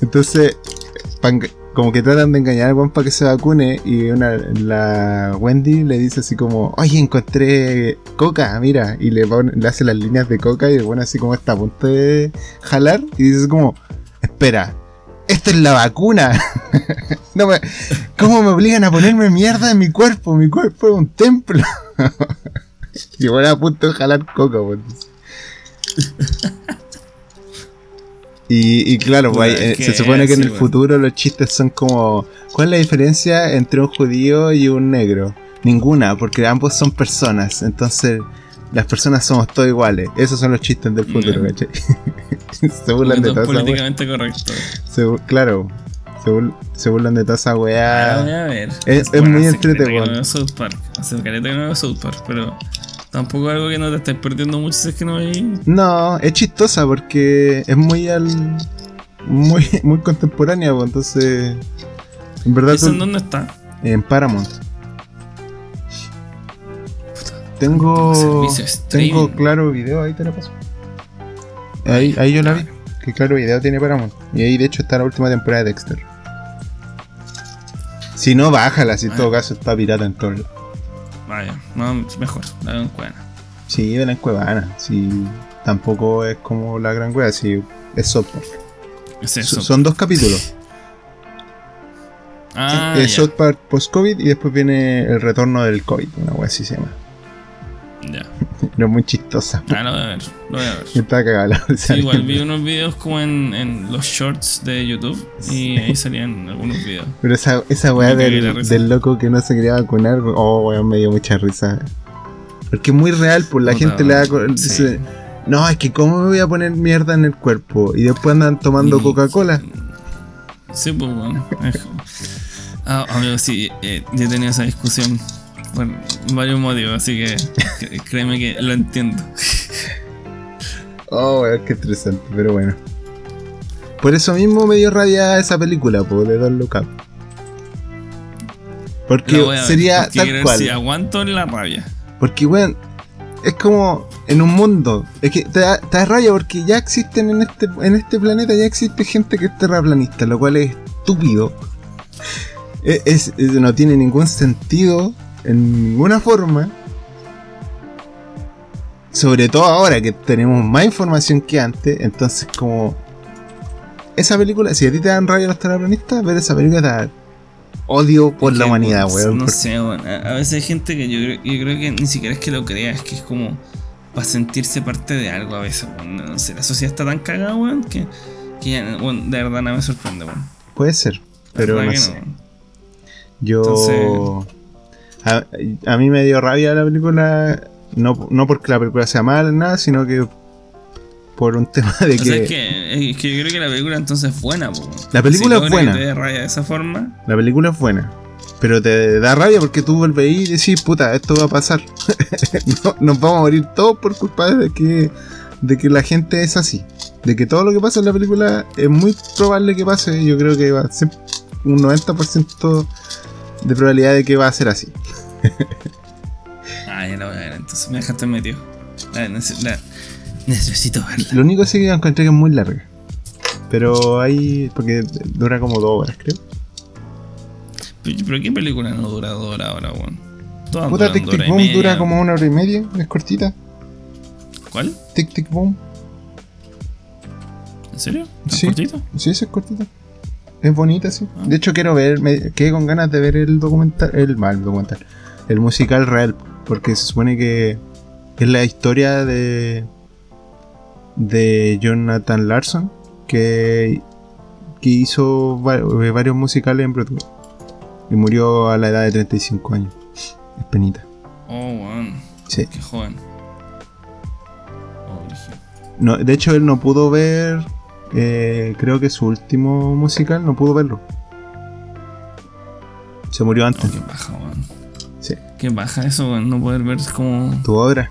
Entonces, como que tratan de engañar al weón para que se vacune y una, la Wendy le dice así como, oye, encontré coca, mira, y le, pone- le hace las líneas de coca y pone así como está a punto de jalar y dice como, espera, esta es la vacuna. no me, ¿Cómo me obligan a ponerme mierda en mi cuerpo? Mi cuerpo es un templo. y bueno, a punto de jalar coca, pues. Y, y claro, pues, es eh, se supone que en el weón. futuro los chistes son como... ¿Cuál es la diferencia entre un judío y un negro? Ninguna, porque ambos son personas. Entonces, las personas somos todos iguales. Esos son los chistes del futuro. ¿cachai? se burlan de Porque toda es esa wea. políticamente correcto. Se Claro, se, bur- se burlan de toda esa Ah, voy weá. a ver. es Bueno, muy entretenido. Hace caleta que no veo South Park, pero Tampoco algo que no te estés perdiendo mucho si es que no hay. No, es chistosa porque es muy al. Muy, muy contemporánea, pues, entonces. En verdad. ¿Eso tú- en dónde está? en Paramount. Tengo. Tengo claro video, ahí te lo paso. Ahí, ahí yo la vi. Que claro video tiene Paramount. Y ahí de hecho está la última temporada de Dexter. Si no, bájala, si en todo caso está pirata en todo. Vaya, no, mejor, la veo en cuena. Sí, ven en Cuevana. Si tampoco es como la gran wea, si es software. Es eso. Son dos capítulos. ah, es ya, South Park post-COVID y después viene el retorno del COVID, una wea así se llama. Ya. Pero es muy chistosa. Ah, lo voy a ver, lo voy a ver. Está Sí, igual vi unos videos como en, en los shorts de YouTube y ahí salían algunos videos. Pero esa, esa weá del, del loco que no se quería vacunar, oh weón, me dio mucha risa. Porque es muy real, pues la gente le da. sí. No, es que cómo me voy a poner mierda en el cuerpo. Y después andan tomando Coca-Cola. Sí, pues bueno. Ah, amigo, sí, eh, yo tenido esa discusión por varios motivos, así que créeme que lo entiendo. Oh, weón, qué estresante, pero bueno. Por eso mismo me dio rabia esa película, pues, de Don Look Up. Porque ver, sería porque tal cual. Si aguanto la rabia. Porque, weón, es como en un mundo. Es que te da, te da rabia porque ya existen en este, en este planeta, ya existe gente que es terraplanista, lo cual es estúpido. Es, es- es- no tiene ningún sentido en ninguna forma. Sobre todo ahora que tenemos más información que antes, entonces como... Esa película, si a ti te dan rabia los terraplanistas, ver esa película te da odio por Es la que, humanidad, pues, weón. No sé, weón. A, a veces hay gente que yo creo, yo creo que ni siquiera es que lo crea, es que es como para sentirse parte de algo a veces, weón. No sé, la sociedad está tan cagada, weón, que, que ya, de verdad nada me sorprende, weón. Puede ser, pero no sé. Yo. A, a mí me dio rabia la película. No, no porque la película sea mala, nada, sino que por un tema de O sea, que. es que, es que yo creo que la película entonces es buena, po. La película Si es que buena. te dé rabia de esa forma, La película es buena. Pero te da rabia porque tú vuelves y decís, puta, esto va a pasar. No, nos vamos a morir todos por culpa de que, de que la gente es así. De que todo lo que pasa en la película es muy probable que pase. Yo creo que va a ser un 90% de probabilidad de que va a ser así. ah, ya la voy a ver, entonces me dejaste metido. La, nece- la- necesito verla. Lo único sí que encontré que es muy larga. Pero ahí. Porque dura como dos horas, creo. Pero, pero ¿qué película no dura dos horas ahora, weón? Todas Puta, Tic Tic Boom dura como una hora y media. Es cortita. ¿Cuál? Tic Tic Boom. ¿En serio? ¿Tan Sí. cortito? Sí, sí, es cortita. Es bonita, sí. Ah. De hecho, quiero ver. Me quedé con ganas de ver el documental. El mal documental. El musical real. Porque se supone que es la historia de. de Jonathan Larson. Que. que hizo va- varios musicales en Broadway. Y murió a la edad de 35 años. Es penita. Oh, weón. Sí. Qué joven. Oh. No, de hecho, él no pudo ver. eh, creo que su último musical no pudo verlo. Se murió Oh, antes. qué baja, weón. Qué baja eso. No poder ver como Tu obra.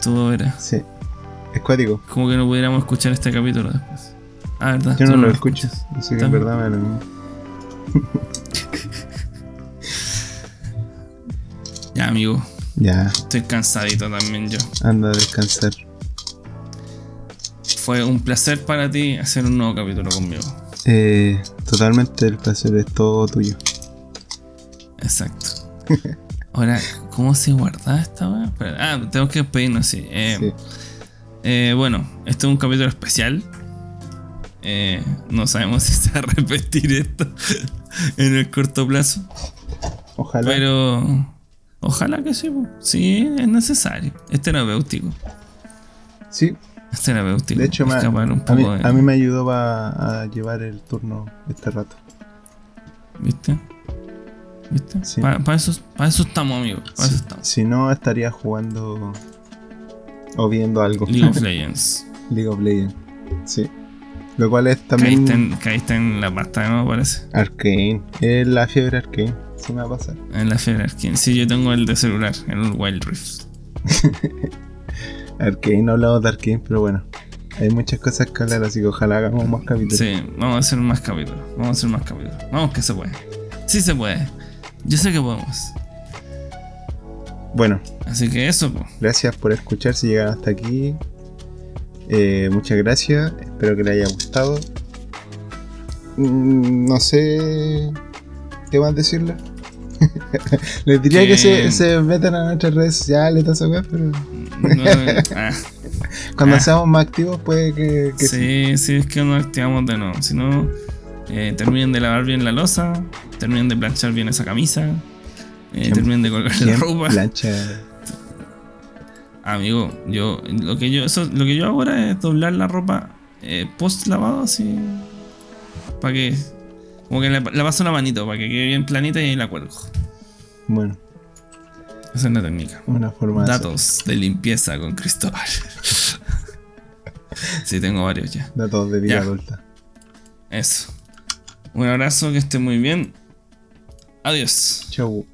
todo era. Sí. Es cuático. Como que no pudiéramos escuchar este capítulo después. Ah, verdad. Yo no lo escucho. Así que en verdad me lo mismo. Ya, amigo. Ya, Estoy cansadito también yo. anda a descansar. Fue un placer para ti hacer un nuevo capítulo conmigo. Eh, totalmente el placer es todo tuyo. Exacto. Ahora, ¿cómo se guarda esta weá? Ah, tenemos que despedirnos, sí. Eh, Sí. eh, bueno, este es un capítulo especial. Eh, no sabemos si se va a repetir esto en el corto plazo. Ojalá. Pero ojalá que sí. Sí, es necesario. Es terapéutico. sí, Es terapéutico. de hecho, me- a, mí, de- a mí me ayudó pa- a llevar el turno este rato. ¿Viste? ¿Viste? Sí. Para eso, pa' eso estamos, amigos. Para eso estamos. Si no, estaría jugando o viendo algo. League of Legends. League of Legends. Sí. Lo cual es también Caíste en, caíste en la pasta, ¿no? Parece. Arcane. Es la fiebre Arcane. Se me va a pasar. En la fiebre Arkane. Sí, yo tengo el de celular, el Wild Rift. Arkane, no hablamos de Arkane, pero bueno. Hay muchas cosas que hablar, así que ojalá hagamos más capítulos. Sí, vamos a hacer más capítulos. Vamos a hacer más capítulos. Vamos que se puede. Sí se puede. Yo sé que podemos. Bueno, Así que eso, pues. gracias por escuchar si llegaron hasta aquí. Eh, muchas gracias, espero que les haya gustado. Mm, no sé qué más decirles. Les diría que, Que- se, se metan a nuestras redes sociales y toda esa weá, pero No, ah, cuando Ah. seamos más activos puede que, que sí. sí, sí, es que nos activamos de nuevo. Si no, eh, terminen de lavar bien la losa, terminen de planchar bien esa camisa, eh, ¿Quién- terminen de colgar la ¿Quién ropa. plancha? Amigo, yo lo que yo eso, lo que yo hago ahora es doblar la ropa eh, post lavado así para que como que la, la paso una manito para que quede bien planita y ahí la cuelgo. Bueno, Esa es la técnica. una forma de Datos de limpieza con Cristóbal. sí, tengo varios ya. datos de vida Ya. adulta. Eso. Un abrazo, que esté muy bien. Adiós. Chau.